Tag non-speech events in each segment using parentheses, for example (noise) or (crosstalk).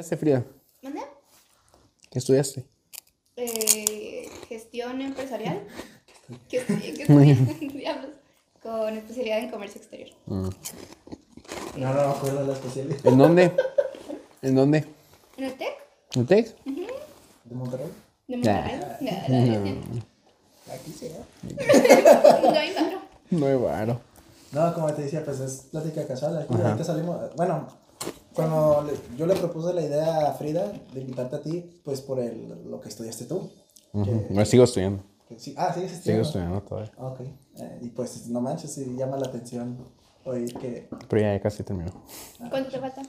estudiaste, Frida? ¿Mande? ¿Qué estudiaste? Eh, gestión empresarial. (laughs) ¿Qué estudié? ¿Qué estudié? (laughs) (laughs) Diablos. Con especialidad en comercio exterior. Mm. No, no de la especialidad. ¿En dónde? ¿En dónde? ¿En el TEC? ¿En TEC? ¿De Monterrey? ¿De Nah. Monterrey? Aquí sí, ¿eh? No, no hay varo. No hay varo. No, como te decía, pues es plática casual. Aquí ahorita salimos. Bueno, cuando le- yo le propuse la idea a Frida de invitarte a ti, pues por el, lo que estudiaste tú. Ujú. Que- Me sigo estudiando. que sí- ah, sigues Sigo estudiando. estudiando todavía. Ok. Eh, y pues no manches, sí llama la atención oír que. Pero ya casi terminó. ¿Cuánto te falta?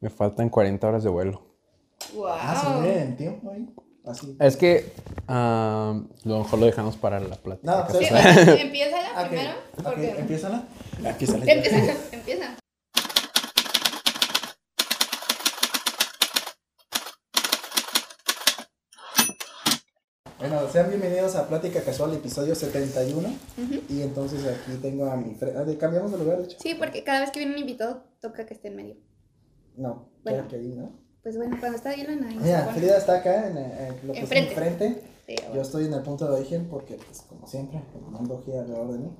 Me faltan 40 horas de vuelo. ¡Wow! Ah, se ve en tiempo ahí. Así. Es que ah, lo mejor lo dejamos para la plática. No, pues, Sí, empieza Ah, ok. primero. Porque... empiézala. Empiézala. Empieza, Bueno, sean bienvenidos a Plática Casual, episodio 71. Y entonces aquí tengo a mi. ah, Cambiamos de lugar, de hecho. Sí, porque cada vez que viene un invitado toca que esté en medio. No, Bueno. que ahí, ¿no? Pues bueno, cuando está Dylan ahí. Mira. Frida está acá en, eh, en lo que Enfrente. es enfrente. Sí, Yo bueno. estoy en el punto de origen porque, pues, como siempre, el mundo gira alrededor de mí.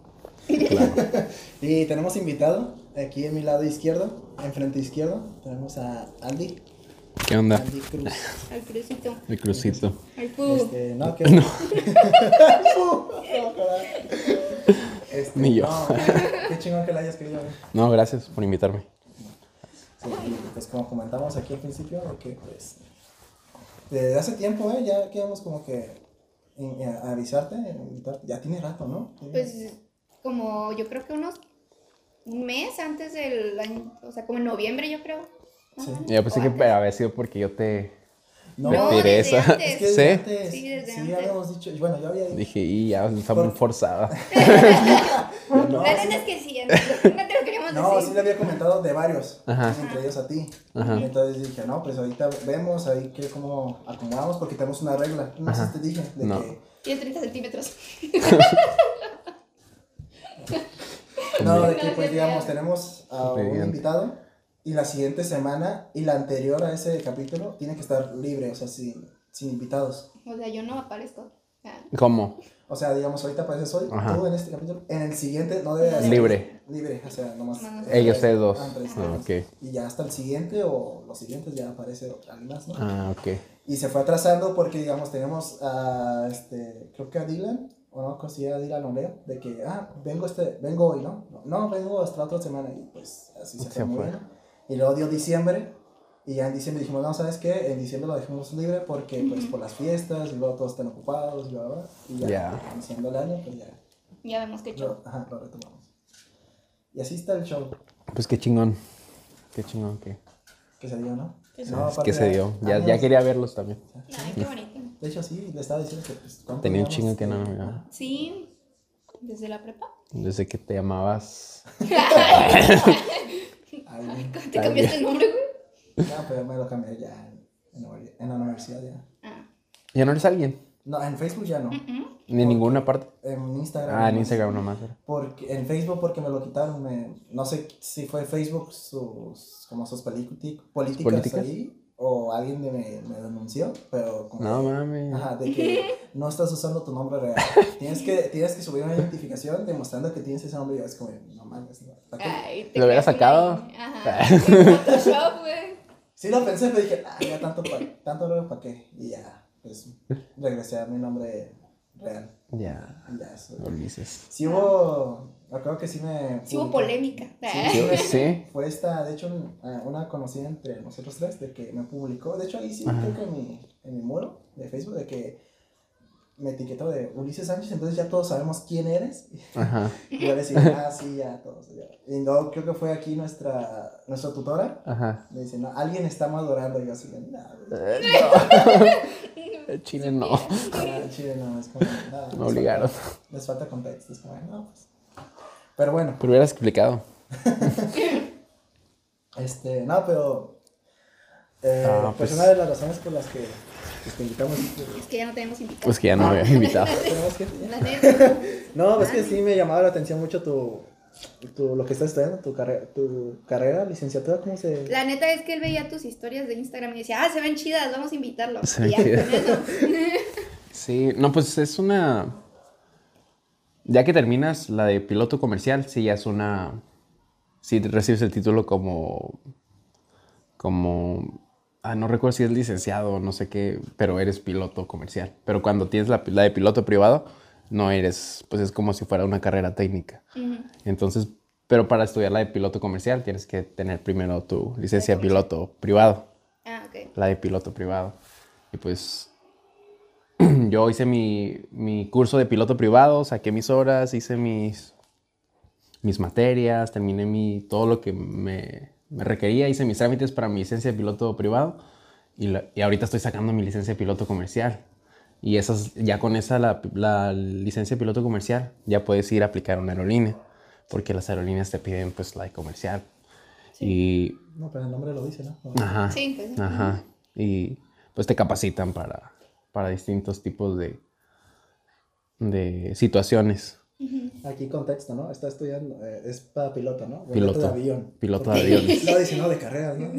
Claro. (laughs) Y tenemos invitado aquí en mi lado izquierdo, enfrente izquierdo, tenemos a Andy. ¿Qué onda? Andy Cruz. Al crucito. El crucito. Al pu. Este, no, que. (laughs) No. Este, Ni yo. no, qué chingón que la hayas querido ver. No, gracias por invitarme. Sí, pues como comentamos aquí al principio, de que pues desde hace tiempo, ¿eh? Ya quedamos como que avisarte, invitarte. ya tiene rato, ¿no? Pues como yo creo que unos un mes antes del año, o sea, como en noviembre yo creo. Sí. Yo pensé que había sido porque yo te no, me No, tiré desde esa. antes. es que (laughs) ¿Sí? desde antes, Sí, sí, desde antes. habíamos dicho, bueno, yo había dicho, dije, y ya está muy forzada. no, (laughs) La sí, neta es que sí, no te lo queríamos no, sí decir. le había comentado de varios, Ajá. entre ellos a ti. Ajá. Entonces dije, no, pues ahorita vemos ahí que cómo acomodamos, porque tenemos una regla, no sé si te dije, de No. que Tiene 30 centímetros. (laughs) No, de No, que pues sí, digamos, sí. tenemos a un invitado y la siguiente semana y la anterior a ese capítulo tiene que estar libre, o sea, sin, sin invitados. O sea, yo no aparezco. Ah, ¿Cómo? O sea, digamos, ahorita apareces hoy, Ajá. tú en este capítulo, en el siguiente no debe ser Libre. Libre, o sea, nomás. No, no, no. Ellos ustedes dos. Ah, Ah, ustedes. ok. Y ya hasta el siguiente o los siguientes ya aparece alguien más, ¿no? Ah, ok. Y se fue atrasando porque, digamos, tenemos a, este, creo que a Dylan, o no, considera a Dylan o Leo, de que, ah, vengo, este, vengo hoy, ¿no? No, vengo hasta la otra semana y pues así se Se fue fue. moviendo. Y luego dio diciembre y ya en diciembre dijimos, no, ¿sabes qué? En diciembre lo dejamos libre porque, pues, por las fiestas y luego todos están ocupados y bla, bla, bla. Y ya, Ya. iniciando el año, pues ya, ya vemos qué show. lo, ajá, lo retomamos. Y así está el show Pues qué chingón. Qué chingón que, que se dio, ¿no? Sí, No, es que se dio. Ya, años- ya quería verlos también. Ay, qué bonito. De hecho, sí, le estaba diciendo que, pues, ¿cuánto Tenía un chingo que no me miraba. Ajá. Sí, desde la prepa. Desde que te llamabas. (laughs) (laughs) Ay, ¿Te cambiaste el nombre, güey? No, pero me lo cambié ya en, en la- en la universidad ya. Ah. ¿Ya no eres alguien? No, en Facebook ya no. Ni en ninguna parte. En Instagram. Ah, en. Instagram nomás. Porque, en Facebook porque me lo quitaron. me- no sé si fue Facebook sus, como sus políti- políticas, políticas? ahí o alguien de- me, me denunció, pero como... No mames. Ajá, de que no estás usando tu nombre real. (laughs) Tienes que, tienes que subir una identificación demostrando que tienes ese nombre y yo es como, no mames. no. Ay, ¿Lo hubiera una sacado? (laughs) Ajá. Photoshop, güey. Sí lo pensé, pero dije, ah, ya tanto, pa- tanto luego para qué. Y ya, pues regresé a mi nombre real. Ya. Ya, eso. Ulises. Sí hubo, creo que sí me... Sí hubo polémica. Ah. Sí, Sí. sí. Fue esta, de hecho, un- una conocida entre nosotros tres de que me publicó, de hecho ahí sí, Ajá. creo que en mi, en mi muro de Facebook, de que me etiquetó de Ulises Sánchez, entonces ya todos sabemos quién eres. Ajá. (laughs) Y yo le decía, ah, sí, ya todos. Ya. Y no, creo que fue aquí nuestra, nuestra tutora. Ajá. Me dice, no, alguien está madurando. Y yo así, no, Eh, no. El Chile no. (laughs) no, chile, no, es como, nada. Me obligaron. Les falta contexto, es como, no, pues. Pero bueno, Pero hubieras explicado. (laughs) este, no, pero. eh, Ah, pues, pues. una de las razones por las que pues, te invitamos. Es que ya no tenemos invitados. Pues que ya no me había invitado. (laughs) Tenemos que- La neta. (laughs) No, es que sí me llamaba la atención mucho tu, tu, lo que estás estudiando, tu, carrera tu carrera, licenciatura, ¿cómo se...? La neta es que él veía tus historias de Instagram y decía, ah, se ven chidas, vamos a invitarlo. Se ven ya, chidas. con eso. Sí, no, pues es una. Ya que terminas la de piloto comercial, sí, ya es una. Sí, recibes el título como. Como. Ah, no recuerdo si es licenciado o no sé qué, pero eres piloto comercial. Pero cuando tienes la, la de piloto privado, no eres. Pues es como si fuera una carrera técnica. Entonces, pero para estudiar la de piloto comercial, tienes que tener primero tu licencia de piloto privado Ah, ok. la de piloto privado. Y pues (clears throat) yo hice mi, mi curso de piloto privado, saqué mis horas, hice mis, mis materias, terminé mi, todo lo que me, me requería, hice mis trámites para mi licencia de piloto privado y, la- y ahorita estoy sacando mi licencia de piloto comercial. Y esas, ya con esa, la, la licencia de piloto comercial, ya puedes ir a aplicar una aerolínea, porque las aerolíneas te piden pues la de comercial. Y No, pero el nombre lo dice, ¿no? Ajá. Sí, pues sí. Ajá. Y pues te capacitan para, para distintos tipos de, de situaciones. Aquí contexto, ¿no? Está estudiando, eh, es para piloto, ¿no? Piloto. de avión. Piloto de aviones. (laughs) Lo dice, ¿no? De carreras, ¿no? (laughs)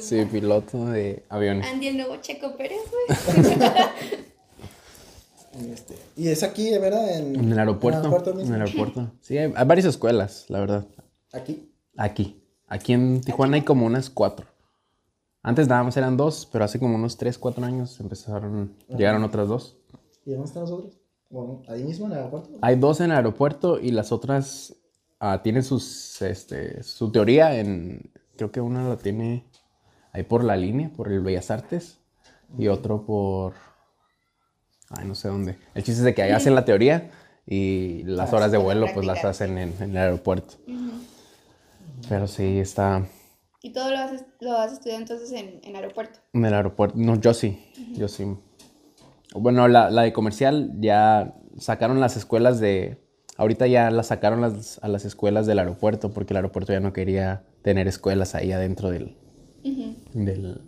Sí, piloto de aviones. Andy, el nuevo Checo Pérez, güey. (laughs) Y, este, y es aquí, ¿verdad? En, En el aeropuerto. En el aeropuerto En mismo. el aeropuerto. Sí, hay, hay varias escuelas, la verdad. Aquí. Aquí. Aquí en Tijuana hay como unas cuatro. Antes nada más eran dos, pero hace como unos tres, cuatro años empezaron, llegaron otras dos. ¿Y dónde están nosotros? Bueno, ahí mismo en el aeropuerto. Hay dos en el aeropuerto y las otras ah, tienen sus, este, su teoría en, creo que una la tiene ahí por la línea, por el Bellas Artes, y otro por, ay, no sé dónde. El chiste es de que ahí hacen la teoría y las horas de vuelo pues las hacen en, en el aeropuerto. Pero sí, está Y todo lo has, lo has estudiado entonces en, en aeropuerto. en el aeropuerto. No, yo sí, yo sí. Bueno, la, la de comercial ya sacaron las escuelas de... Ahorita ya las sacaron las- a las escuelas del aeropuerto porque el aeropuerto ya no quería tener escuelas ahí adentro del, del-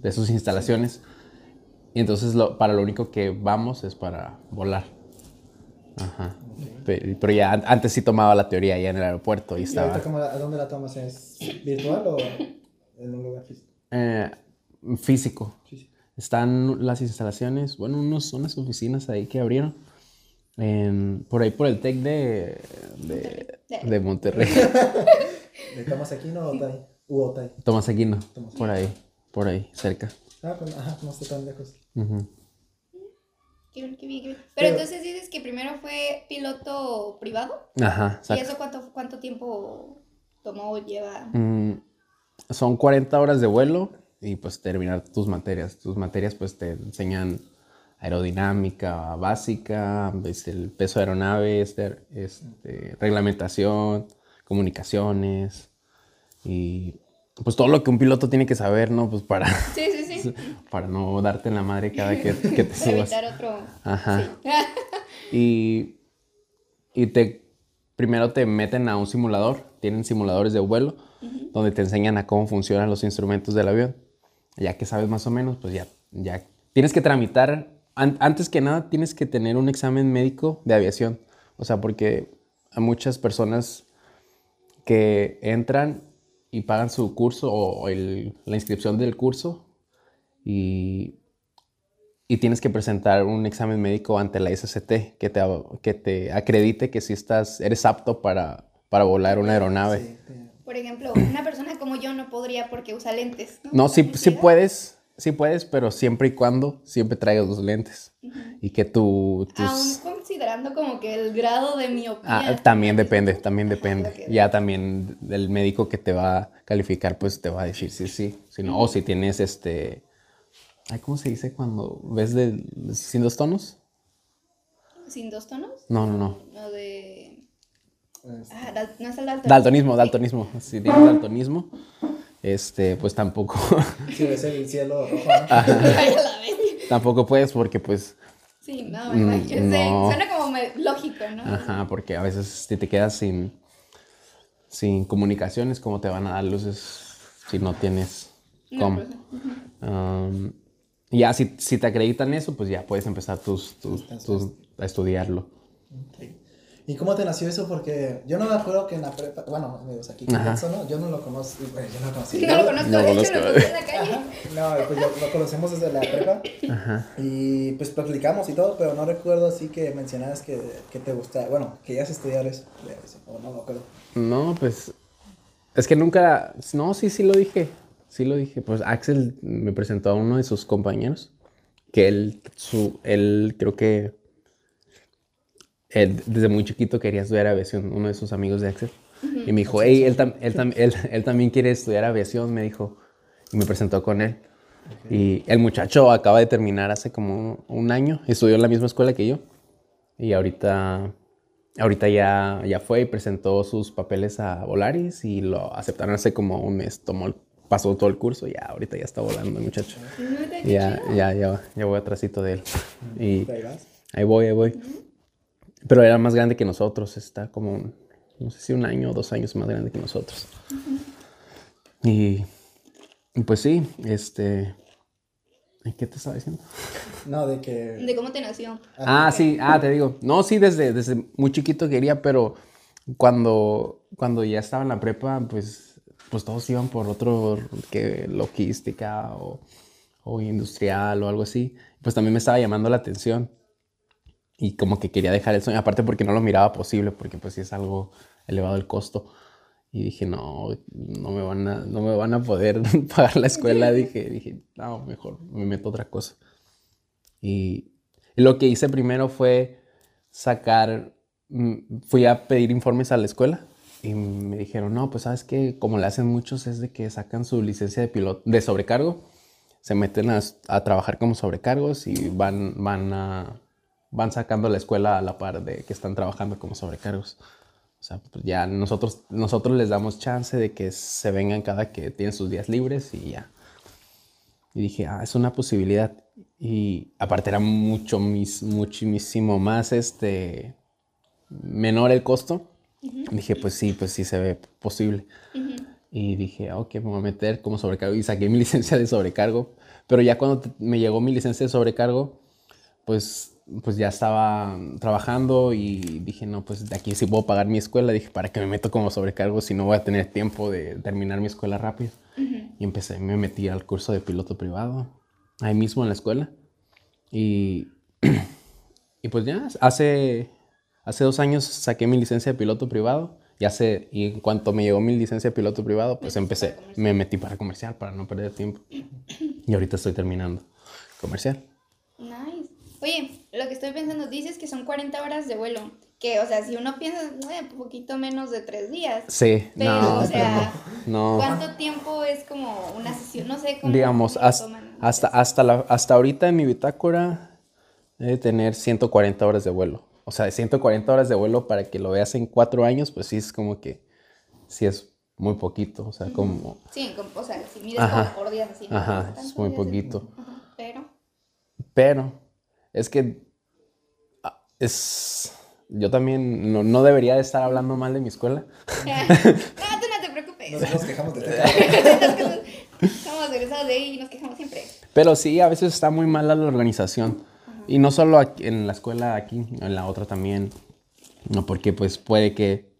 de sus instalaciones. Y entonces lo- para lo único que vamos es para volar. Ajá. Pe- Pero, ya an- antes sí tomaba la teoría ya en el aeropuerto y ¿Y estaba... ahorita cómo la- a dónde la tomas? ¿Es virtual o en un lugar físico? Eh, físico. Físico. Están las instalaciones, bueno, unos, unas oficinas ahí que abrieron. en- por ahí por el TEC de, de, de Monterrey. (laughs) (laughs) ¿De Tomás Aquino o Otay? U Otay. Tomás Aquino. Tomás. Por ahí, por ahí, cerca. Ah, pues, ajá, no está tan lejos. Qué Pero entonces dices que primero fue piloto privado. Ajá, ¿Y eso cuánto, cuánto tiempo tomó o lleva? Mm, son 40 horas de vuelo y pues terminar tus materias. Tus materias pues te enseñan aerodinámica básica, ves el peso de aeronave, este, este, reglamentación, comunicaciones y pues todo lo que un piloto tiene que saber, ¿no? Pues para, sí, sí. Para no darte en la madre cada que, que te (laughs) subas. Evitar otro. Ajá. Sí. (laughs) Y, y te primero te meten a un simulador, tienen simuladores de vuelo, donde te enseñan a cómo funcionan los instrumentos del avión. Ya que sabes más o menos, pues ya, ya tienes que tramitar, an- antes que nada tienes que tener un examen médico de aviación. O sea, porque a muchas personas que entran y pagan su curso o el- la inscripción del curso y y tienes que presentar un examen médico ante la SCT que te, que te acredite que si estás, eres apto para, para volar una aeronave. Sí, sí. Por ejemplo, una persona como yo no podría porque usa lentes. No, sí, ¿También sí llega? puedes, sí puedes, pero siempre y cuando siempre traigas los lentes. Y que tu, tus... Aún considerando como que el grado de miopía. Ah, también depende, también depende. Ya también el médico que te va a calificar, pues te va a decir sí, sí. Si no, o si tienes este... ay, ¿Cómo se dice cuando ves de, sin dos tonos? ¿Sin dos tonos? No, no, no. No de. Es- Ah, dal- no es el daltonismo. Daltonismo, daltonismo. Si tienes daltonismo, este, pues tampoco, (laughs) Sí, ves el cielo rojo, ¿no? (laughs) Tampoco puedes porque pues, Sí, no, Mm, me imagino. Sí, no. Suena como lógico, ¿no? ajá, porque a veces si te quedas sin, sin comunicaciones, ¿cómo te van a dar luces si no tienes No, cómo? pues, Um, y ya si, si te acreditan eso, pues ya puedes empezar tus, tus, tus- a estudiarlo. ¿Y cómo te nació eso? Porque yo no me acuerdo que en la prepa, bueno, amigos, aquí. Edson, ¿no? yo no lo conozco, bueno, yo no lo conocí. No lo conozco, No de hecho conozco. lo conocí en la calle. Ajá. No, pues lo, lo conocemos desde la prepa Ajá. y pues platicamos y todo, pero no recuerdo así que mencionaras que, que te gustaba, bueno, que ya estudiar eso, eso, o no me acuerdo. No, pues. Es que nunca. No, sí, sí lo dije. Sí lo dije. Pues Axel me presentó a uno de sus compañeros. Que él, su, él creo que. Él desde muy chiquito quería estudiar aviación, uno de sus amigos de Axel. Y me dijo, hey, él, tam- él, tam- él, él también quiere estudiar aviación, me dijo. Y me presentó con él. Y el muchacho acaba de terminar hace como un año. Estudió en la misma escuela que yo. Y ahorita, ahorita ya, ya fue y presentó sus papeles a Volaris y lo aceptaron hace como un mes. Tomó, el- pasó todo el curso y ya ahorita ya está volando el muchacho. Ya, chido. ya, ya, ya voy atrásito de él. Y ¿Ahí vas? ahí voy, ahí voy. Pero era más grande que nosotros. Está como, un- no sé si un año o dos años más grande que nosotros. Y, y pues sí, este... ¿Qué te estaba diciendo? No, de que... ¿De cómo te nació? Ah, sí, ah, te digo. No, sí, desde, desde muy chiquito quería, pero cuando, cuando ya estaba en la prepa, pues, pues todos iban por otro, que logística o, o industrial o algo así. Pues también me estaba llamando la atención y como que quería dejar el sueño, aparte porque no lo miraba posible, porque pues sí es algo elevado el costo. Y dije, no, no me van a, no me van a poder (laughs) pagar la escuela. Dije, dije, no, mejor me meto otra cosa. Y, y lo que hice primero fue sacar, mm, fui a pedir informes a la escuela y me dijeron, no, pues sabes que como le hacen muchos es de que sacan su licencia de piloto, de sobrecargo, se meten a, a trabajar como sobrecargos y van, van, a, van sacando la escuela a la par de que están trabajando como sobrecargos. O sea, pues ya nosotros, nosotros les damos chance de que se vengan cada que tienen sus días libres y ya. Y dije, ah, es una posibilidad. Y aparte era mucho, mis, muchísimo más, este, menor el costo. Dije, pues sí, pues sí se ve posible. Y dije, ah, ok, me voy a meter como sobrecargo. Y saqué mi (laughs) licencia de sobrecargo. Pero ya cuando me llegó mi licencia de sobrecargo, pues, pues ya estaba trabajando y dije, no, pues de aquí sí puedo pagar mi escuela. Dije, ¿para qué me meto como sobrecargo si no voy a tener tiempo de terminar mi escuela rápido? Y empecé, me metí al curso de piloto privado, ahí mismo en la escuela. Y, (clears throat) y pues ya, hace, hace dos años saqué mi licencia de piloto privado. Y, hace, y en cuanto me llegó mi licencia de piloto privado, pues empecé, me metí para comercial, para no perder tiempo. Y ahorita estoy terminando comercial. Nice. Oye, lo que estoy pensando, dices que son 40 horas de vuelo. Que, o sea, si uno piensa, eh, poquito menos de tres días. Sí, Pero, no, o sea, no. ¿cuánto tiempo es como una sesión? No sé cómo. Digamos, hasta, toman hasta, hasta, la, hasta ahorita en mi bitácora debe tener 140 horas de vuelo. O sea, 140 horas de vuelo para que lo veas en cuatro años, pues sí es como que, sí es muy poquito. O sea, como, Sí, como- o sea, si mides Ajá. como por días así. ¿no? Ajá, es muy de- poquito. Pero. Pero es que ah, es... Yo también no, no debería de estar hablando mal de mi escuela. no, (laughs) (laughs) tú no te preocupes. Nos, nos quejamos de (laughs) Somos egresados de ahí y nos quejamos siempre. Pero sí, a veces está muy mala la organización. Y no solo aquí- en la escuela aquí, en la otra también. No, porque pues puede que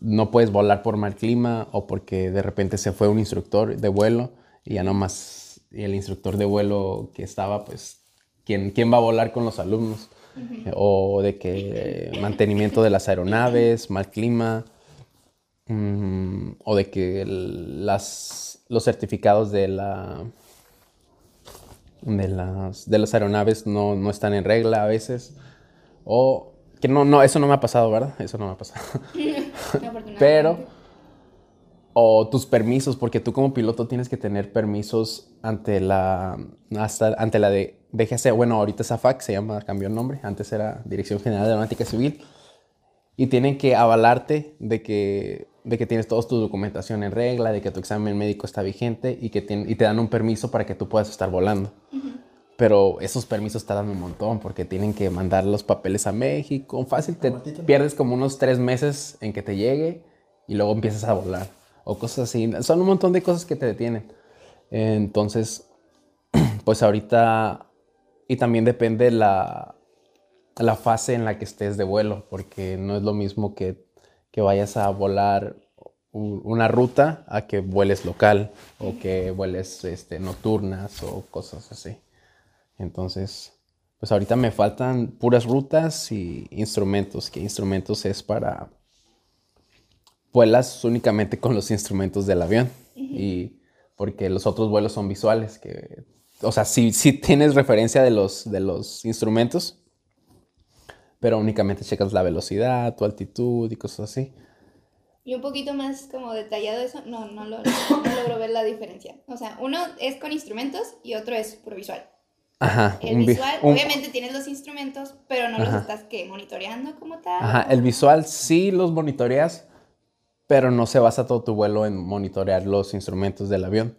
no puedes volar por mal clima o porque de repente se fue un instructor de vuelo y ya nomás y el instructor de vuelo que estaba, pues, ¿quién, quién va a volar con los alumnos? O de que mantenimiento de las aeronaves, mal clima, mm, o de que el- las, los certificados de la de las, de las aeronaves no, no están en regla a veces. O que no, no, eso no me ha pasado, ¿verdad? Eso no me ha pasado. (laughs) (laughs) Pero, o tus permisos, porque tú como piloto tienes que tener permisos ante la, hasta, ante la de DGC. Bueno, ahorita es AFAC, se llama, cambió el nombre. Antes era Dirección General de Aeronáutica Civil. Y tienen que avalarte de que, de que tienes toda tu documentación en regla, de que tu examen médico está vigente y, que y te dan un permiso para que tú puedas estar volando. Pero esos permisos tardan un montón porque tienen que mandar los papeles a México. Fácil, te pierdes como unos tres meses en que te llegue y luego empiezas a volar. O cosas así. Son un montón de cosas que te detienen. Entonces, (clears throat) pues ahorita... Y también depende la, la fase en la que estés de vuelo, porque no es lo mismo que, que vayas a volar una ruta a que vueles local o que vueles este, nocturnas o cosas así. Entonces, pues ahorita me faltan puras rutas y instrumentos, que instrumentos es para... Vuelas únicamente con los instrumentos del avión y porque los otros vuelos son visuales, que, o sea, sí, sí tienes referencia de los, de los instrumentos, pero únicamente checas la velocidad, tu altitud y cosas así. Y un poquito más como detallado eso, no, no, lo, no logro ver la diferencia. O sea, uno es con instrumentos y otro es puro visual. Ajá. El un vi- visual, un- obviamente tienes los instrumentos, pero no los Ajá. estás que monitoreando como tal. Ajá, el visual sí los monitoreas, pero no se basa todo tu vuelo en monitorear los instrumentos del avión,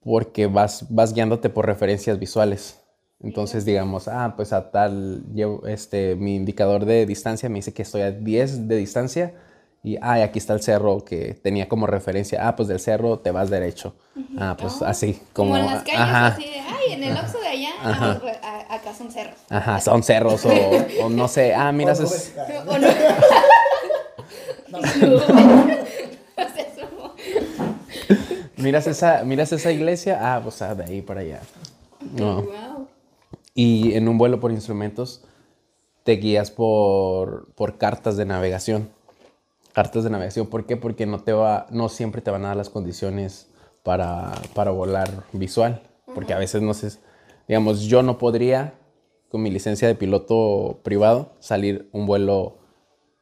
porque vas, vas guiándote por referencias visuales. Entonces, digamos, ah, pues a tal, llevo, este, mi indicador de distancia me dice que estoy a 10 de distancia y, ah, y aquí está el cerro que tenía como referencia, ah, pues del cerro te vas derecho. Ah, pues Oh, así, Como, como, en las calles, ajá, así de, ay, en el Oxxo de allá, Ajá. ah, a- acá son cerros. ajá, son cerros o, o no sé, ah, mira, O es-. Ah, O no. (laughs) (laughs) miras esa, miras esa iglesia, ah, pues ah, de ahí para allá. No. Wow. Y en un vuelo por instrumentos te guías por, por cartas de navegación. Cartas de navegación, ¿por qué? Porque no, te va, no siempre te van a dar las condiciones para, para volar visual. Porque a veces no sé, digamos, yo no podría, con mi licencia de piloto privado, salir un vuelo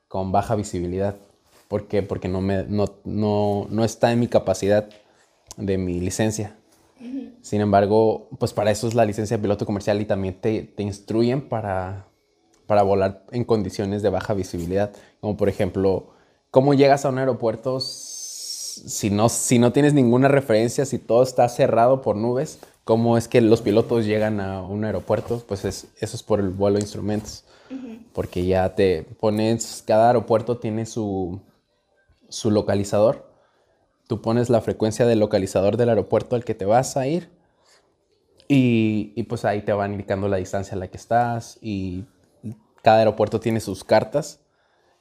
con baja visibilidad. ¿Por qué? Porque no, me, no, no, no está en mi capacidad de mi licencia. Sin embargo, pues para eso es la licencia de piloto comercial y también te, te instruyen para, para volar en condiciones de baja visibilidad. Como por ejemplo, ¿cómo llegas a un aeropuerto si no, si no tienes ninguna referencia, si todo está cerrado por nubes? ¿Cómo es que los pilotos llegan a un aeropuerto? Pues es- eso es por el vuelo de instrumentos. Porque ya te pones, cada aeropuerto tiene su, su localizador. Tú pones la frecuencia del localizador del aeropuerto al que te vas a ir y, y, pues ahí te van indicando la distancia a la que estás y cada aeropuerto tiene sus cartas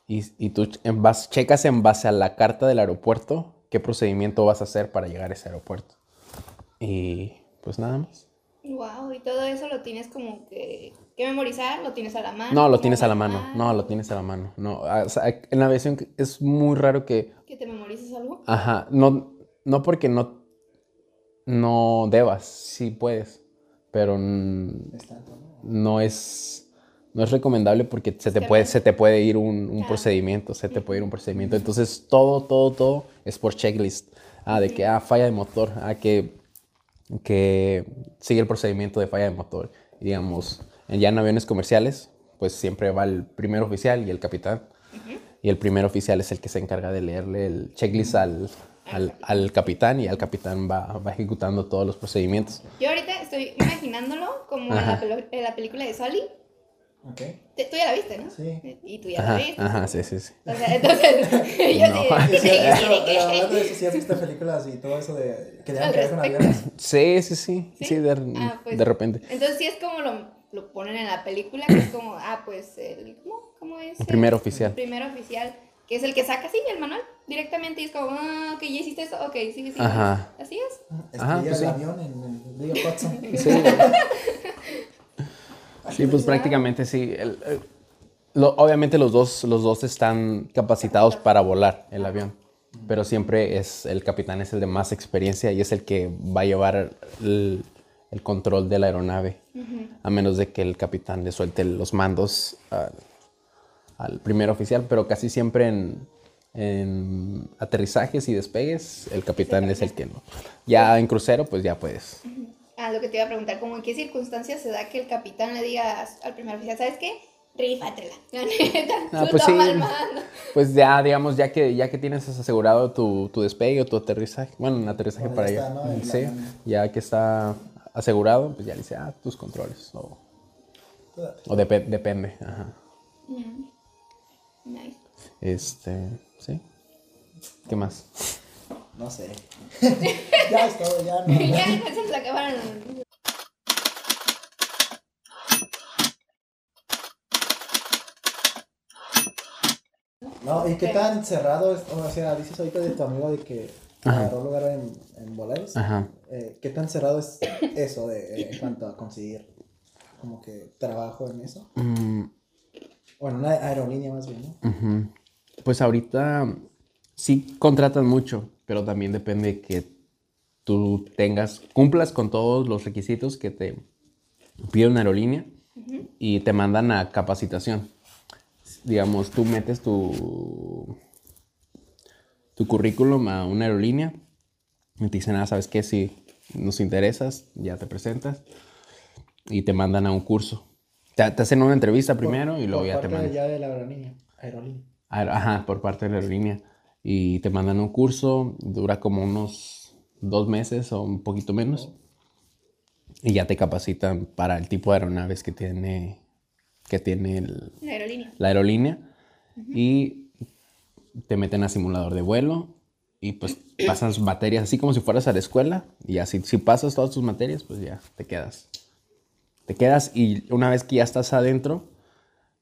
y, y tú en base- checas en base a la carta del aeropuerto qué procedimiento vas a hacer para llegar a ese aeropuerto. Y pues nada más. Wow, y todo eso lo tienes como que, que memorizar, lo tienes a la mano. No, lo tienes a la mano. No, lo tienes a la mano. No, ah, o sea, en la aviación es muy raro que Que te memorices algo. Ajá, no, no porque no, no debas, sí puedes, pero ¿no? es, no es recomendable porque se te puede, se te puede ir un, un Claro. procedimiento, se te puede ir un procedimiento. Entonces, todo, todo, todo es por checklist. Ah, de que, ah, falla de motor, ah, que, que sigue el procedimiento de falla de motor. Y digamos, ya en aviones comerciales, pues siempre va el primer oficial y el capitán. Y el primer oficial es el que se encarga de leerle el checklist al, al, al capitán y el capitán va, va ejecutando todos los procedimientos. Yo ahorita estoy imaginándolo como en la, en la película de Sully. Ok. Te- Tú ya la viste, ¿no? Sí. Y tú ya Ajá, la viste. ajá, sí, sí, sí. O sea, entonces, (laughs) (laughs) yo No. sí, sí, sí, sí, sí. hablando de eso, sí has visto películas y todo eso de que tengan Al que ver con aviones. Sí, sí, sí, ¿Sí? sí, de, Ah, pues, de repente. Entonces sí es como lo, lo ponen en la película, que es como, ah, pues, el, ¿cómo, cómo es? El primer El oficial. primer oficial, que es el que saca así el manual directamente y es como, ah, ok, ya hiciste eso, ok, sí, sí. sí. Ajá. Así es. Estrella pues sí. el avión en el río Hudson. Sí, (laughs) sí pues prácticamente sí. El- el- lo- obviamente los dos, los dos están capacitados para volar el avión, pero siempre es el capitán es el de más experiencia y es el que va a llevar el, el control de la aeronave, a menos de que el capitán le suelte los mandos al, al primer oficial, pero casi siempre en, en aterrizajes y despegues el capitán es el que no. Ya en crucero pues ya puedes. Ah, lo que te iba a preguntar, como en qué circunstancias se da que el capitán le diga al primer oficial, ¿sabes qué? Rífatela. (laughs) La neta, Ah, tú pues sí. mando. Pues ya, digamos, ya que, ya que tienes asegurado tu, tu despegue o tu aterrizaje, bueno, un aterrizaje Bueno, para allá, ¿no? Sí, ya que está asegurado, pues ya le dice, ah, tus controles, o, o depe- depende, ajá. Nice. Este, sí. ¿Qué más? No sé. (laughs) ya es todo, ya no. (laughs) ya se nos acabaron. No, ¿y qué tan cerrado es? O sea, dices ahorita de tu amigo de que agarró lugar en, en Ajá. Eh, ¿Qué tan cerrado es eso de, eh, en cuanto a conseguir como que trabajo en eso? Mm. O en una aerolínea más bien, ¿no? Pues ahorita sí contratan mucho pero también depende que tú tengas, cumplas con todos los requisitos que te pide una aerolínea y te mandan a capacitación. Digamos, tú metes tu, tu currículum a una aerolínea y te dicen, ah, ¿sabes qué? Si nos interesas, ya te presentas y te mandan a un curso. Te, te hacen una entrevista primero y luego Por ya te mandan. ya de la aerolínea. aerolínea. Aer- Ajá, por parte de la aerolínea. Y te mandan un curso, dura como unos dos meses o un poquito menos. Y ya te capacitan para el tipo de aeronaves que tiene, que tiene el- La aerolínea. la aerolínea. Y te meten a simulador de vuelo. Y pues (clears throat) pasas materias así como si fueras a la escuela. Y así, si pasas todas tus materias, pues ya te quedas. Te quedas y una vez que ya estás adentro,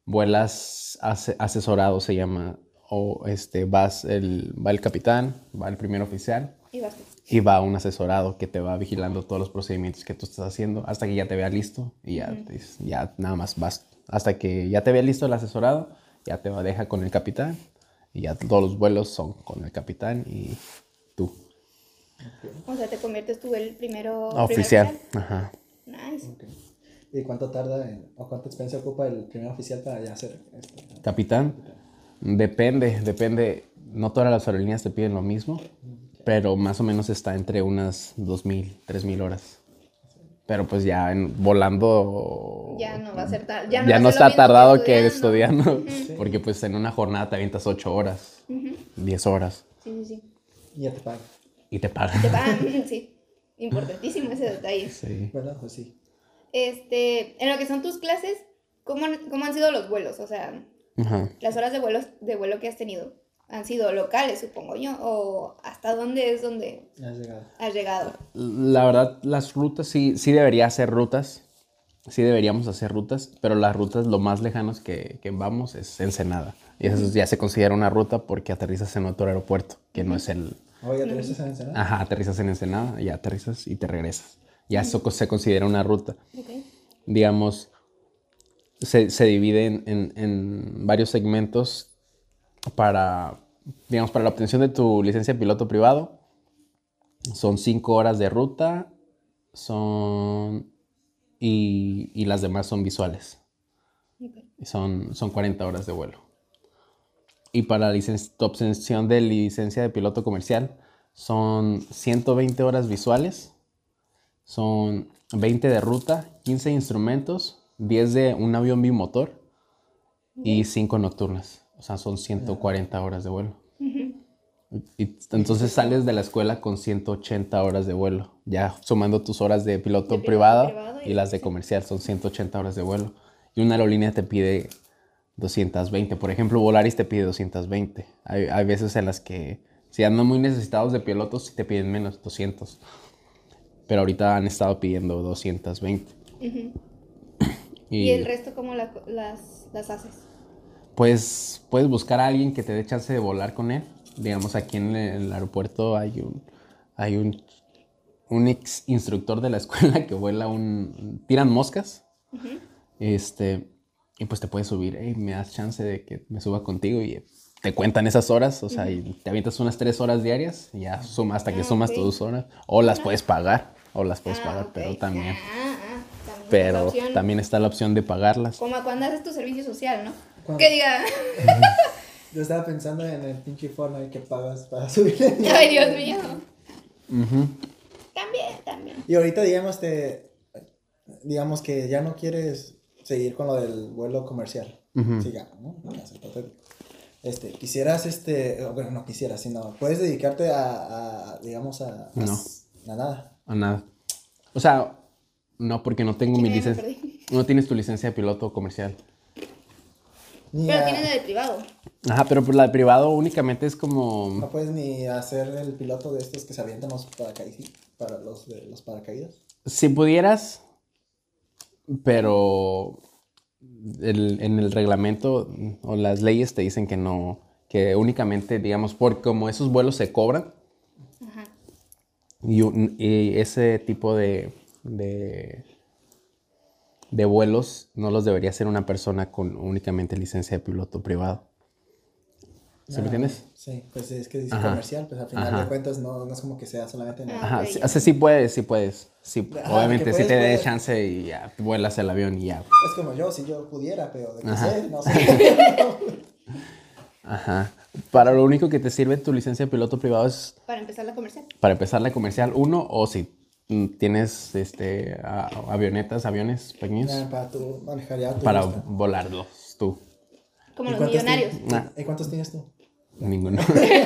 vuelas ase- asesorado, se llama. O este, vas el, va el capitán, va el primer oficial Y vas tú. y va un asesorado que te va vigilando todos los procedimientos que tú estás haciendo hasta que ya te vea listo y ya, nada más vas. Hasta que ya te vea listo el asesorado, ya te va, deja con el capitán y ya todos los vuelos son con el capitán y tú. O sea, te conviertes tú el primero. primer Oficial. Ajá. Nice. ¿Y cuánto tarda en, o cuánta experiencia ocupa el primer oficial para ya ser este, Capitán, depende, depende. No todas las aerolíneas te piden lo mismo, pero más o menos está entre unas 2.000, 3.000 horas. Pero pues ya en, volando... Ya no va a ser. Ya no, ya no está tardado que estudiando, porque pues en una jornada te avientas 8 horas, 10 horas Sí, sí, sí. y ya te pagan? y te pagan. Te pagan, (laughs) sí. Importantísimo ese detalle. Sí. Bueno, pues sí. Este, en lo que son tus clases, ¿cómo, han- cómo han sido los vuelos? O sea, Ajá. las horas de vuelo, de vuelo que has tenido. ¿Han sido locales, supongo yo? ¿O hasta dónde es donde has llegado. has llegado? La verdad, las rutas sí, sí debería hacer rutas. Sí deberíamos hacer rutas, pero las rutas lo más lejanos que, que vamos es Ensenada. Y eso ya se considera una ruta porque aterrizas en otro aeropuerto, que no es el... Oye, ¿te ves en Ensenada? Ajá, aterrizas en Ensenada, ya aterrizas y te regresas. Ya eso se considera una ruta. Ok. Digamos, se, se divide en, en- en varios segmentos para, digamos, para la obtención de tu licencia de piloto privado. Son cinco horas de ruta, son... Y, y las demás son visuales. Son, son 40 horas de vuelo. Y para la tu obtención de licencia de piloto comercial son 120 horas visuales, son 20 de ruta, 15 instrumentos, 10 de un avión bimotor y 5 nocturnas. O sea, son 140 horas de vuelo. Y entonces sales de la escuela con 180 horas de vuelo, ya sumando tus horas de piloto, De piloto privado, privado y y- las de comercial, son 180 horas de vuelo. Y una aerolínea te pide 220. Por ejemplo, Volaris te pide 220. Hay, hay veces en las que, si andan muy necesitados de pilotos, sí te piden menos, 200. Pero ahorita han estado pidiendo 220. Ujú. Y, ¿Y el resto cómo la- las, las haces? pues puedes buscar a alguien que te dé chance de volar con él. Digamos, aquí en el, aeropuerto hay un, hay un, un ex instructor de la (laughs) escuela que vuela un... tiran moscas. Este, y pues te puedes subir, "Ey, me das chance de que me suba contigo y te cuentan esas horas, o sea, y te avientas unas tres horas diarias y ya suma hasta que Ah, sumas ok. tus horas. O las puedes pagar, o las puedes Ah, pagar, pero también. Ah, ah, Pero opción. también está la opción de pagarlas. Como cuando haces tu servicio social, ¿no? Que diga, (laughs) Yo estaba pensando en el pinche Fortnite que pagas para subir. (laughs) ay Dios mío. También, también. Y ahorita, digamos, te, digamos que ya no quieres seguir con lo del vuelo comercial. Ujú. Sigamos, ¿no? Ya se puede. Este, quisieras, este, bueno, no quisieras, sino puedes dedicarte a, a, digamos, a, a, No. a nada. A nada. O sea, no, porque no tengo mi licencia. No tienes tu licencia de piloto comercial. Ni Pero a- tienes la de privado. Ajá, pero por la de privado únicamente es como. no puedes ni hacer el piloto de estos que se avientan los paracaídas, para los de los paracaídas. Si pudieras, pero el- en el reglamento o las leyes te dicen que no, que únicamente, digamos, por como esos vuelos se cobran, Ajá. y, un- y ese tipo de, de, de vuelos no los debería hacer una persona con únicamente licencia de piloto privado. ¿Sí me Ah, entiendes? Sí, pues es que dice Ajá. comercial, pues al final Ajá. de cuentas no, no es como que sea solamente en el-. Ajá, sí, o sea, sí puedes, sí puedes. Sí, Ajá, obviamente, si puedes, te dé chance y ya vuelas el avión y ya. Es como yo, si yo pudiera, pero de que Ajá. sé, no sé. (laughs) Ajá. Para lo único que te sirve tu licencia de piloto privado es Para empezar la comercial. para empezar la comercial, uno, o si tienes este, a- avionetas, aviones pequeños, para tu manejar ya para volarlos tú. Como ¿Y los millonarios. Nah. ¿Y cuántos tienes tú? Ninguno.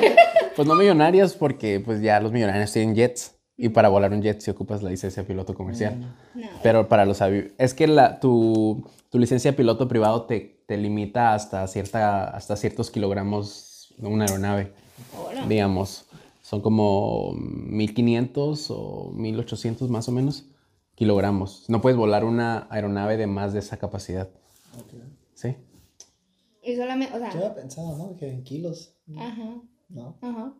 (laughs) pues no millonarios porque pues ya los millonarios tienen jets y para volar un jet si ocupas la licencia de piloto comercial. No. Pero para los aviones, es que la, tu, tu licencia de piloto privado te, te limita hasta, cierta, hasta ciertos kilogramos de una aeronave. Hola. Digamos, son como 1500 o 1800 más o menos kilogramos. No puedes volar una aeronave de más de esa capacidad. Ok. ¿Sí? Y solamente, o sea. Yo había pensado, ¿no? Que en kilos, Ajá. ¿no? Ajá.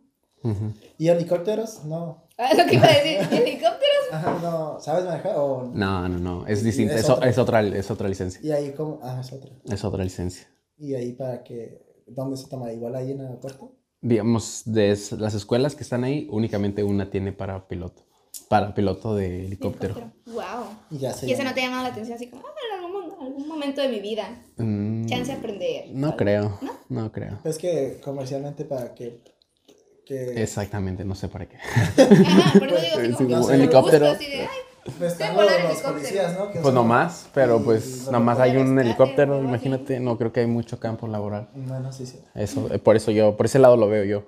¿Y helicópteros? No. Ah, lo que iba a decir, (laughs) helicópteros. Ajá, no. ¿Sabes manejar? O... No, no, no. Es distinta. es Es, otra. es otra, es otra licencia. Y ahí como... Ah, es otra. Es otra licencia. Y ahí para que... ¿Dónde se toma? ¿Igual ahí en el aeropuerto? Digamos, de las escuelas que están ahí, únicamente una tiene para piloto. Para piloto de helicóptero. Wow. Y ya Y ese llama. no te ha llamado la atención así como, ah, en algún, algún momento de mi vida. Mm, Chance de aprender. no creo. No creo. Es que comercialmente para que... que Exactamente, no sé para qué. Ajá, por eso digo así (laughs) Sí, como sí, por un helicóptero. gusto, así de, ay, pues están volar los, policías, ¿no? Que Pues son- no más, pero pues nomás hay un helicóptero, imagínate. No creo que hay mucho campo laboral. Bueno, sí, sí. Eso, eh, por eso yo, por ese lado lo veo yo.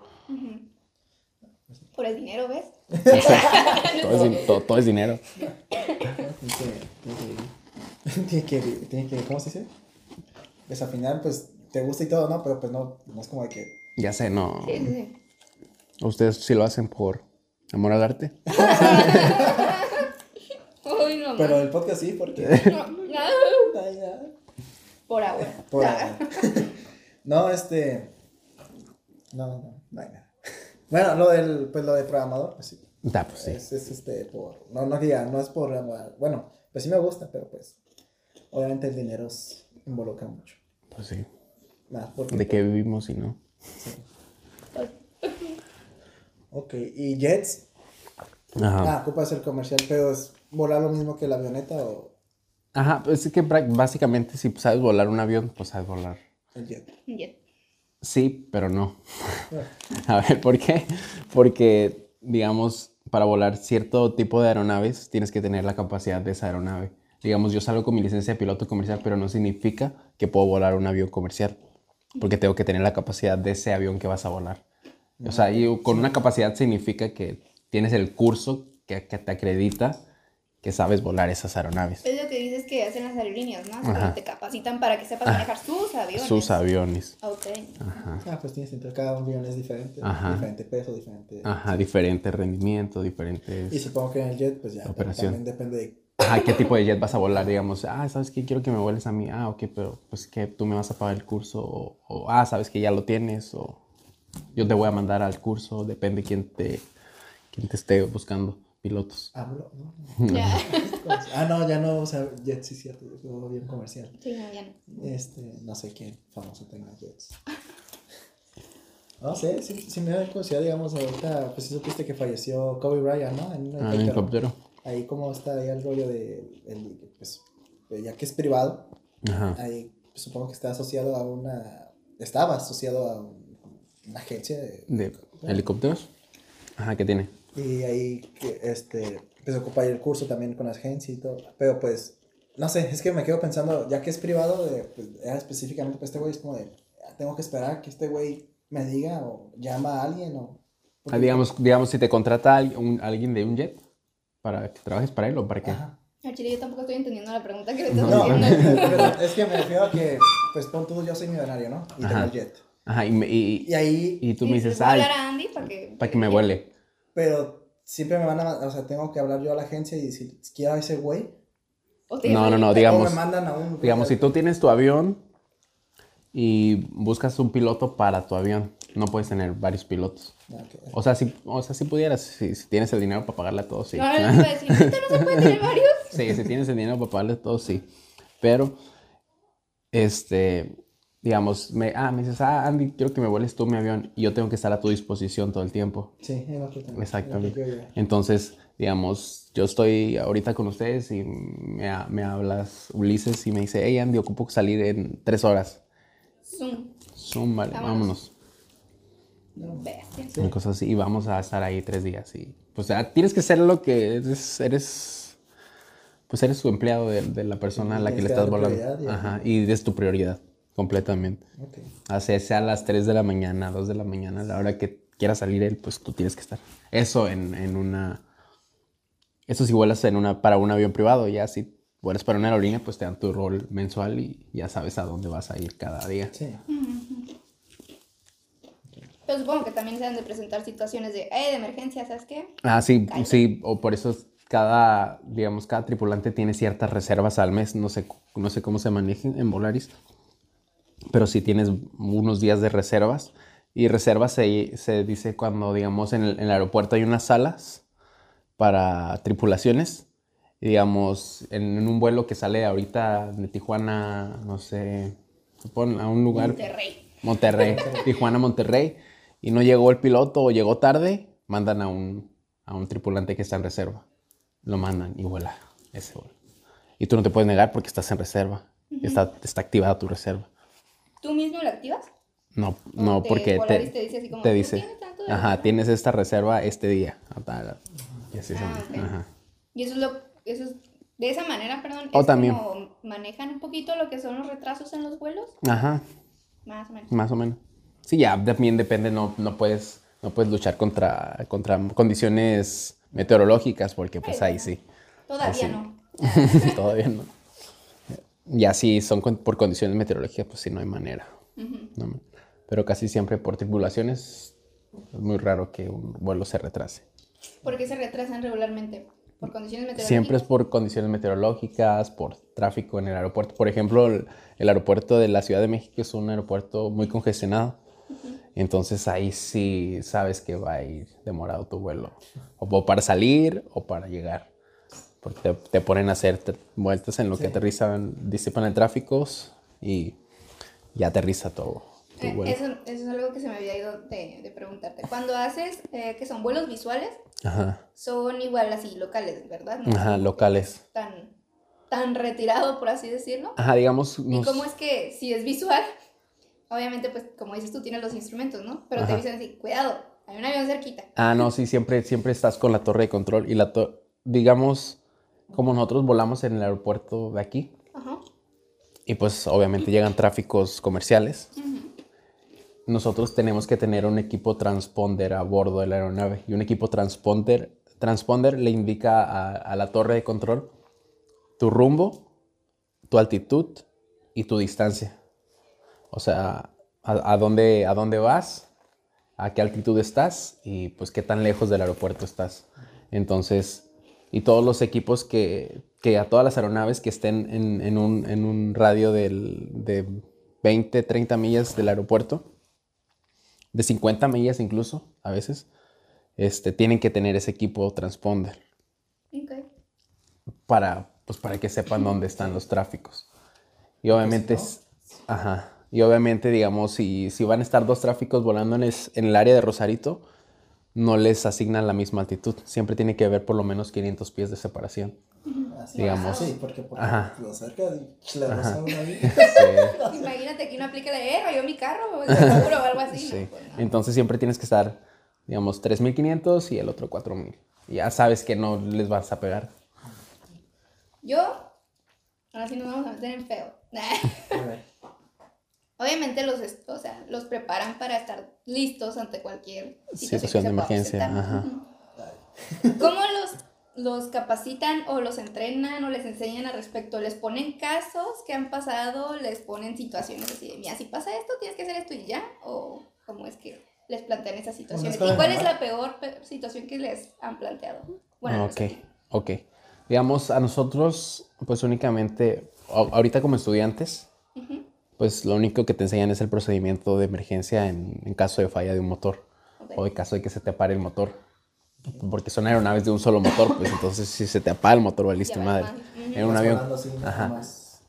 por el dinero, ¿ves? Todo es, din- todo- todo es dinero. Tiene que, tiene que, tiene que, ¿cómo se dice? Pues al final, pues, te gusta y todo, ¿no? Pero pues no, no es como de que... Ya sé, no. Sí, sí, sí. Ustedes sí lo hacen por amor al arte. (laughs) No, Pero el podcast sí, porque... (laughs) No, por ahora. (laughs) Por Ah. ahora. (laughs) No, este... No, no, no hay nada. Bueno, lo del, pues lo de programador, pues sí. Ah, pues sí. Es, es este, por... No, no diga, no es por... Bueno, pues sí me gusta, pero pues... Obviamente el dinero se involucra mucho. Pues sí. Más porque... ¿De qué vivimos y no? Ok, y Jets... Ajá. Ah, ocupa hacer comercial, pero es volar lo mismo que la avioneta o Ajá, pues es que básicamente si sabes volar un avión, pues sabes volar. el jet. Sí, pero no. (laughs) A ver, ¿por qué? Porque, digamos, para volar cierto tipo de aeronaves tienes que tener la capacidad de esa aeronave. Digamos, yo salgo con mi licencia de piloto comercial, pero no significa que puedo volar un avión comercial, porque tengo que tener la capacidad de ese avión que vas a volar. O sea, y con una capacidad significa que tienes el curso que, que te acredita que sabes volar esas aeronaves, Es lo que dices que hacen las aerolíneas, ¿no? O sea, Ajá. te capacitan para que sepas manejar sus aviones. sus aviones. Ok. Ah, pues tiene sentido, cada avión es diferente, Ajá. diferente peso, diferente. Ajá, diferente rendimiento, diferentes... Y supongo que en el jet, pues ya Operación. también depende de. Ajá, ¿qué tipo de jet vas a volar? Digamos, ah, ¿sabes qué? Quiero que me vueles a mí. Ah, ok, pero pues que tú me vas a pagar el curso. O, o, ah, ¿sabes que ya lo tienes? O yo te voy a mandar al curso. Depende quién te, quién te esté buscando pilotos. Hablo, ¿no? (laughs) Ya. ah, no, ya no, o sea, jet sí, cierto, yo bien comercial. Sí, no, ya no. Este, no sé quién famoso tenga jets. No sé, sí, sí me da curiosidad, digamos, ahorita, pues sí supiste que falleció Kobe Bryant, ¿no? En un Ah, helicóptero. helicóptero. Ahí como está ahí el rollo de, el, pues, ya que es privado, Ajá. ahí pues, supongo que está asociado a una, estaba asociado a un- una agencia de, ¿De helicópteros? Ajá, ¿qué tiene? Y ahí este, pues ocupa ahí el curso también con la agencia y todo, pero pues, no sé, es que me quedo pensando, ya que es privado, de, pues, ya específicamente para este güey, es como de, "Ah, tengo que esperar que este güey me diga o llama a alguien o... Ah, digamos, digamos, si te contrata al- un- alguien de un jet para que trabajes para él o para qué. Ajá. Al chile yo tampoco estoy entendiendo la pregunta que me estás No, haciendo. (laughs) pero es que me refiero a que, pues pon tú, yo soy millonario, ¿no? Y tengo Ajá. el jet. Ajá, y, me- y, Y ahí, y tú me dices, ay, hablar a Andy para que... para que me vuele. Pero siempre me van a, o sea, tengo que hablar yo a la agencia y decir, quiero a ese güey. No, no, no, digamos, me mandan a un... digamos, si tú tienes tu avión y buscas un piloto para tu avión. No puedes tener varios pilotos. O sea, si, o sea, si pudieras, si, si tienes el dinero para pagarle a todos, sí. No, no, no, decir, ¿neta no se puede tener varios? Sí, si tienes el dinero para pagarle a todos, sí. Pero, este, digamos, me, ah, me dices, ah, Andy, quiero que me vueles tú mi avión y yo tengo que estar a tu disposición todo el tiempo. Sí. Exactamente. Entonces, digamos, yo estoy ahorita con ustedes y me, me hablas Ulises y me dice, hey Andy, ocupo salir en tres horas. Zoom. Zoom, vale, Vámonos. vámonos. Bestia. Una cosa así. Y vamos a estar ahí tres días. Y, pues ya tienes que ser lo que eres, eres pues eres tu empleado de, de la persona a la que le estás volando. Ajá, y es tu prioridad, completamente. Ok. Hace sea a las 3 de la mañana, 2 de la mañana, a la hora que quiera salir él, pues tú tienes que estar. Eso en, en una... Eso si vuelas en una, para un avión privado, ya si vuelas para una aerolínea, pues te dan tu rol mensual y ya sabes a dónde vas a ir cada día. Sí. Pero supongo que también se han de presentar situaciones de, eh, de emergencia, ¿sabes qué? Ah, sí, Cállate. sí, o por eso es cada, digamos, cada tripulante tiene ciertas reservas al mes, no sé, no sé cómo se manejen en Volaris, pero sí tienes unos días de reservas y reservas se, se dice cuando, digamos, en el, en el aeropuerto hay unas salas para tripulaciones, y, digamos, en, en un vuelo que sale ahorita de Tijuana, no sé, a un lugar... Monterrey. Monterrey, (laughs) Tijuana, Monterrey, y no llegó el piloto o llegó tarde, mandan a un, a un tripulante que está en reserva. Lo mandan y vuela ese vuelo. Y tú no te puedes negar porque estás en reserva. está, está activada tu reserva. ¿Tú mismo la activas? No, no, te- porque te, te dice así como, te "Tú dice, tienes tanto de ajá, reserva". tienes esta reserva este día. a tal- Y así Ah, llama. ok. Ajá. Y eso es lo, eso es, de esa manera, perdón, O es también. como manejan un poquito lo que son los retrasos en los vuelos, Ajá, más o menos. más o menos. Sí, ya también depende, no, no puedes, no puedes luchar contra, contra condiciones meteorológicas porque pues Pero ahí sí. (laughs) Todavía no. Todavía no. Ya si son con- por condiciones meteorológicas, pues sí, no hay manera. No, pero casi siempre por tribulaciones es muy raro que un vuelo se retrase. ¿Por qué se retrasan regularmente? ¿Por condiciones meteorológicas? Siempre es por condiciones meteorológicas, por tráfico en el aeropuerto. Por ejemplo, el, el aeropuerto de la Ciudad de México es un aeropuerto muy congestionado. Entonces ahí sí sabes que va a ir demorado tu vuelo. O para salir o para llegar. Porque te, te ponen a hacer vueltas en lo que Sí. aterrizan, disipan el tráfico y ya aterriza todo. tu Eh, eso, eso es algo que se me había ido de, de preguntarte. Cuando haces, eh, que son vuelos visuales, Ajá, son igual así locales, ¿verdad? No ajá, es locales. tan, tan retirado, por así decirlo. Ajá, digamos. ¿Y cómo es que si es visual, obviamente, pues como dices tú, tienes los instrumentos, ¿no? Pero te dicen así, cuidado, hay un avión cerquita. Ah, no, sí, siempre, siempre estás con la torre de control y la torre, digamos, como nosotros volamos en el aeropuerto de aquí Ajá. y pues obviamente llegan tráficos comerciales, nosotros tenemos que tener un equipo transponder a bordo de la aeronave y un equipo transponder, transponder le indica a, a la torre de control tu rumbo, tu altitud y tu distancia. O sea, a, a dónde, a dónde vas, a qué altitud estás y pues qué tan lejos del aeropuerto estás. Entonces, y todos los equipos que, que a todas las aeronaves que estén en, en un, en un radio del- de 20, 30 millas del aeropuerto, de 50 millas incluso, a veces, este, tienen que tener ese equipo transponder Ok. para, pues, para que sepan dónde están los tráficos. Y obviamente, es- ajá, y obviamente, digamos, si, si van a estar dos tráficos volando en, es- en el área de Rosarito, no les asignan la misma altitud. Siempre tiene que haber por lo menos 500 pies de separación. Así, Digamos. Sí, porque, porque Ajá. lo cerca y le roza una. (laughs) Sí, Imagínate que no aplica la de, eh, rayó mi carro, o seguro o algo así. sí. ¿no? Pues, no. Entonces siempre tienes que estar, digamos, 3.500 y el otro 4.000. Y Ya sabes que no les vas a pegar. Yo, ahora sí nos vamos a meter en feo. (laughs) A ver. Obviamente los, o sea, los preparan para estar listos ante cualquier situación, de emergencia, ajá. ¿Cómo los, los capacitan o los entrenan o les enseñan al respecto? ¿Les ponen casos que han pasado? ¿Les ponen situaciones así de, mira, si pasa esto, tienes que hacer esto y ya? ¿O cómo es que les plantean esas situaciones? ¿Y cuál es la peor pe- situación que les han planteado? Bueno, ok, ok. Digamos, a nosotros, pues únicamente, ahorita como estudiantes, pues lo único que te enseñan es el procedimiento de emergencia en, en caso de falla de un motor o en caso de que se te apare el motor. Porque son aeronaves de un solo motor, pues entonces si se te apaga el motor, valiste Ya madre. En un avión. Ajá.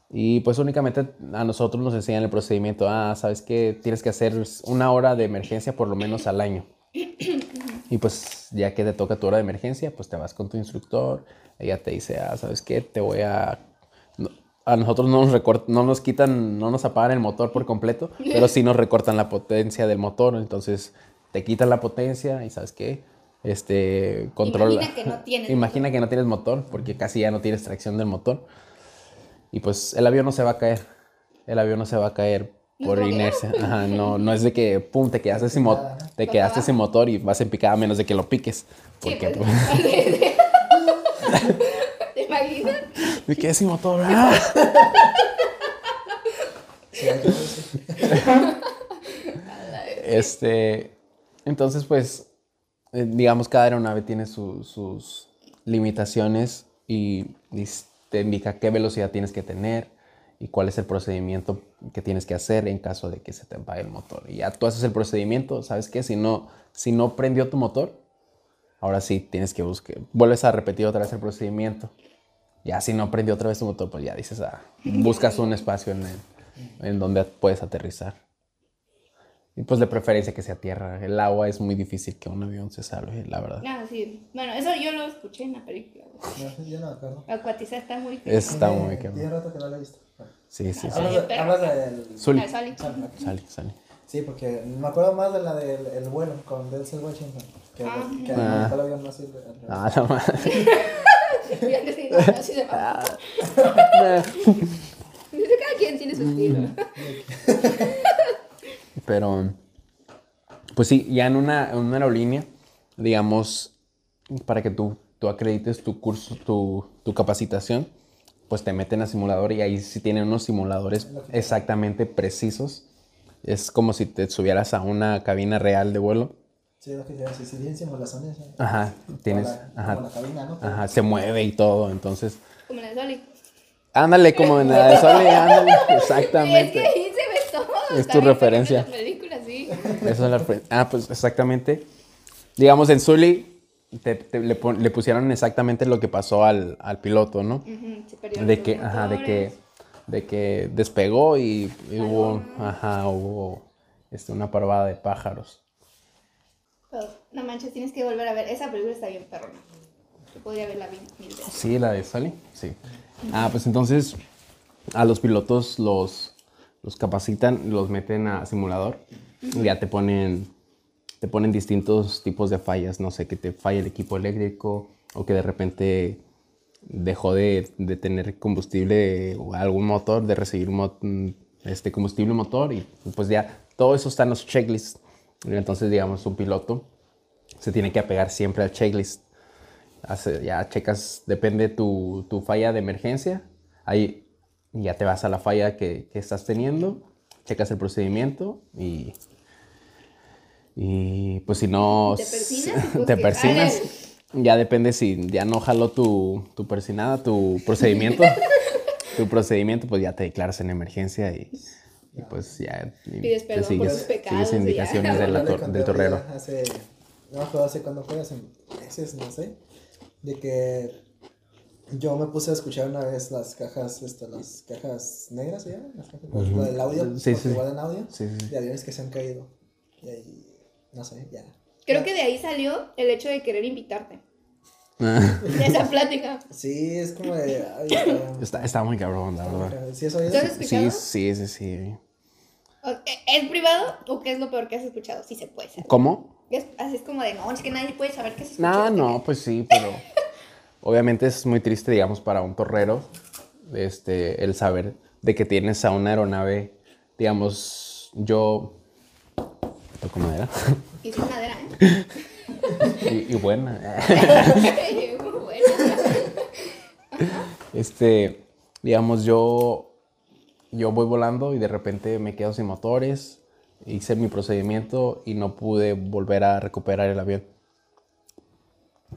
Y pues únicamente a nosotros nos enseñan el procedimiento. Ah, sabes que tienes que hacer una hora de emergencia por lo menos al año. Y pues ya que te toca tu hora de emergencia, pues te vas con tu instructor. Ella te dice, ah, sabes qué, te voy a... a nosotros no nos, recort- no nos quitan, no nos apagan el motor por completo, pero sí nos recortan la potencia del motor. Entonces te quitan la potencia y sabes qué, este, controla. Imagina que no tienes (laughs) Imagina que no tienes motor, porque casi ya no tienes tracción del motor. Y pues el avión no se va a caer. El avión no se va a caer No por inercia. Ajá, no, no es de que, pum, te quedaste sin, mo- te quedaste sin motor y vas en picada a menos de que lo piques. Porque, pues, pues, (laughs) (laughs) ¿Te imaginas? Me quedé sin motor. ¡ah! Este, entonces, pues, eh, digamos, cada aeronave tiene su- sus limitaciones y, y te indica qué velocidad tienes que tener y cuál es el procedimiento que tienes que hacer en caso de que se te apague el motor. Y ya tú haces el procedimiento, ¿sabes qué? Si no, si no prendió tu motor, ahora sí tienes que buscar, vuelves a repetir otra vez el procedimiento. Ya si no prendió otra vez tu motor, pues ya dices, ah, (laughs) buscas un espacio en, el- en donde puedes aterrizar. Y pues de preferencia que sea tierra. El agua es muy difícil que un avión se salve, la verdad. Ah, sí. Bueno, eso yo lo escuché en la película. No, yo no me acuerdo. Acuatizar está muy Está Tiene- muy Tiene quemado. rato que no lo he visto. Sí, sí, sí. Hablas, del... Sully. Ah, Sully. Sully. Sí, porque me acuerdo más de la del el vuelo con Denzel Washington. Que, Ah. que Ah. el avión no sirve. Ah, la madre. (laughs) Ya que sí, no, no, sí se va. (laughs) Dice, cada quien tiene su estilo. Pero, pues sí, ya en una, en una aerolínea, digamos, para que tú, tú acredites tu curso, tu, tu capacitación, pues te meten a simulador y ahí sí tienen unos simuladores exactamente precisos. Es como si te subieras a una cabina real de vuelo. Sí, lo que te si, si tienen simulaciones. Ajá, tienes, como la, ajá, como la cabina, ¿no? ajá, se mueve y todo, entonces... Como en el Soli. Ándale, como en la de Sole, ándale, (laughs) Es que exactamente. ahí se ve todo. Es tu bien, referencia. Películas, sí. Eso es la Ah, pues exactamente. Digamos, en Sully te- te- le, le pusieron exactamente lo que pasó al, al piloto, ¿no? Ujú, se perdieron De que, ajá, de que, de que despegó y, y hubo, ajá, hubo este, una parvada de pájaros. No manches, tienes que volver a ver. Esa película está bien perrona. Yo podría verla bien mil veces. Sí, la de Sully, sí. Ah, pues entonces a los pilotos los, los capacitan, los meten a simulador y ya te ponen, te ponen distintos tipos de fallas, no sé, que te falla el equipo eléctrico o que de repente dejó de, de tener combustible o algún motor, de recibir mo- este combustible motor y pues ya todo eso está en los checklists. Entonces, digamos, un piloto se tiene que apegar siempre al checklist. Hace- ya checas, depende tu, tu falla de emergencia, ahí ya te vas a la falla que, que estás teniendo, checas el procedimiento y, y pues si no... Te persinas (laughs) pues te persinas. Ya depende si ya no jaló tu, tu persinada, tu procedimiento, (laughs) tu procedimiento, pues ya te declaras en emergencia y, y pues ya y Pides perdón por tus pecados sigues y ya. indicaciones de la tor- del torrero. Hace, no me acuerdo hace cuándo fue, hace meses, no sé, de que yo me puse a escuchar una vez las cajas, esto, las cajas negras, ¿se llaman? Las cajas, lo del audio, Sí, sí. igual en audio, Sí, sí, sí. de aviones que se han caído. Y ahí, no sé, ya. Creo que de ahí salió el hecho de querer invitarte. Ah, De esa plática. Sí, es como de, ay, está, está, está muy cabrón, la verdad. ¿Sí eso ¿Tú has es? escuchado? Sí, sí, sí, ¿e- ¿Es privado o qué es lo peor que has escuchado? Sí se puede saber. ¿Cómo? Es, así es como de, no, es que nadie puede saber qué se escucha. No, no, pues sí, pero obviamente es muy triste, digamos, para un torrero, este, el saber de que tienes a una aeronave, digamos, yo toco madera Y sin madera, ¿eh? (laughs) y, y buena. (laughs) (laughs) Este, digamos, yo, yo voy volando y de repente me quedo sin motores, hice mi procedimiento y no pude volver a recuperar el avión.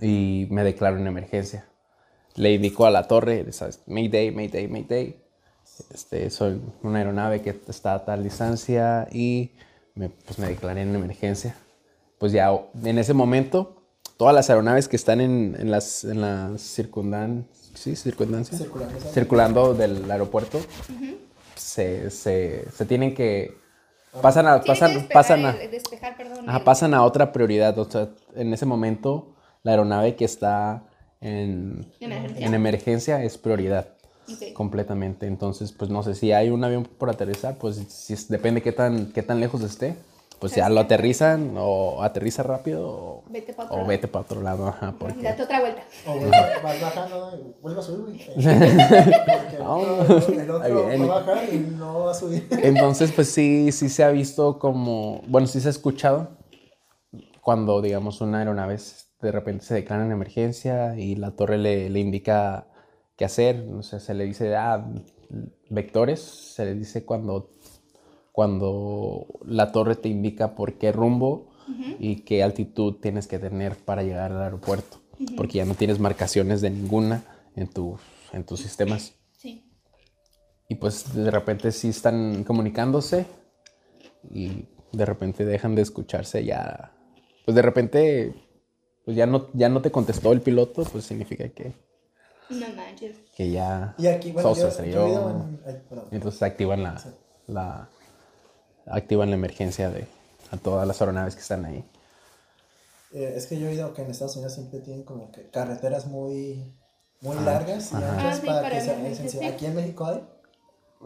Y me declaro en emergencia. Le indico a la torre, ¿sabes? Mayday, Mayday, Mayday. este, soy una aeronave que está a tal distancia y me, pues me declaré en emergencia. Pues ya en ese momento, todas las aeronaves que están en, en las, en las circundan, sí, circundancias, Circulando, del aeropuerto, se, se, se tienen que... Pasan a, pasan, despejar pasan a, el- despejar, perdón. Ajá, el- pasan a otra prioridad. O sea, en ese momento, la aeronave que está en, ¿En emergencia? en emergencia es prioridad completamente. Entonces, pues no sé si hay un avión por aterrizar, pues si es- depende qué tan, qué tan lejos esté. Pues ya lo aterrizan o aterriza rápido o Vete pa' otro o lado. vete para otro lado. Ajá, porque... Date otra vuelta. O (laughs) vuelve- vas bajando y vuelve a subir, güey. (laughs) Porque Vámonos. el otro va a bajar y no va a subir. Entonces, pues sí, sí se ha visto como, bueno, sí se ha escuchado cuando, digamos, una aeronave de repente se declara en emergencia y la torre le, le indica qué hacer, no sé, se le dice, ah, vectores, se le dice cuando, cuando la torre te indica por qué rumbo y qué altitud tienes que tener para llegar al aeropuerto, porque ya no tienes marcaciones de ninguna en, tu, en tus sistemas. Sí. Y pues de repente sí están comunicándose y de repente dejan de escucharse ya. Pues de repente pues ya no, ya no te contestó el piloto, pues significa que, No manches. que ya Y aquí, bueno, se yo, estrelló. Y entonces activan la, la activan la emergencia de a todas las aeronaves que están ahí. Eh, es que yo he oído que en Estados Unidos siempre tienen como que carreteras muy, muy Ah, largas y ajá. anchas Ah, sí, para, para que sea emergencia, sencillo. sí. Aquí en México hay.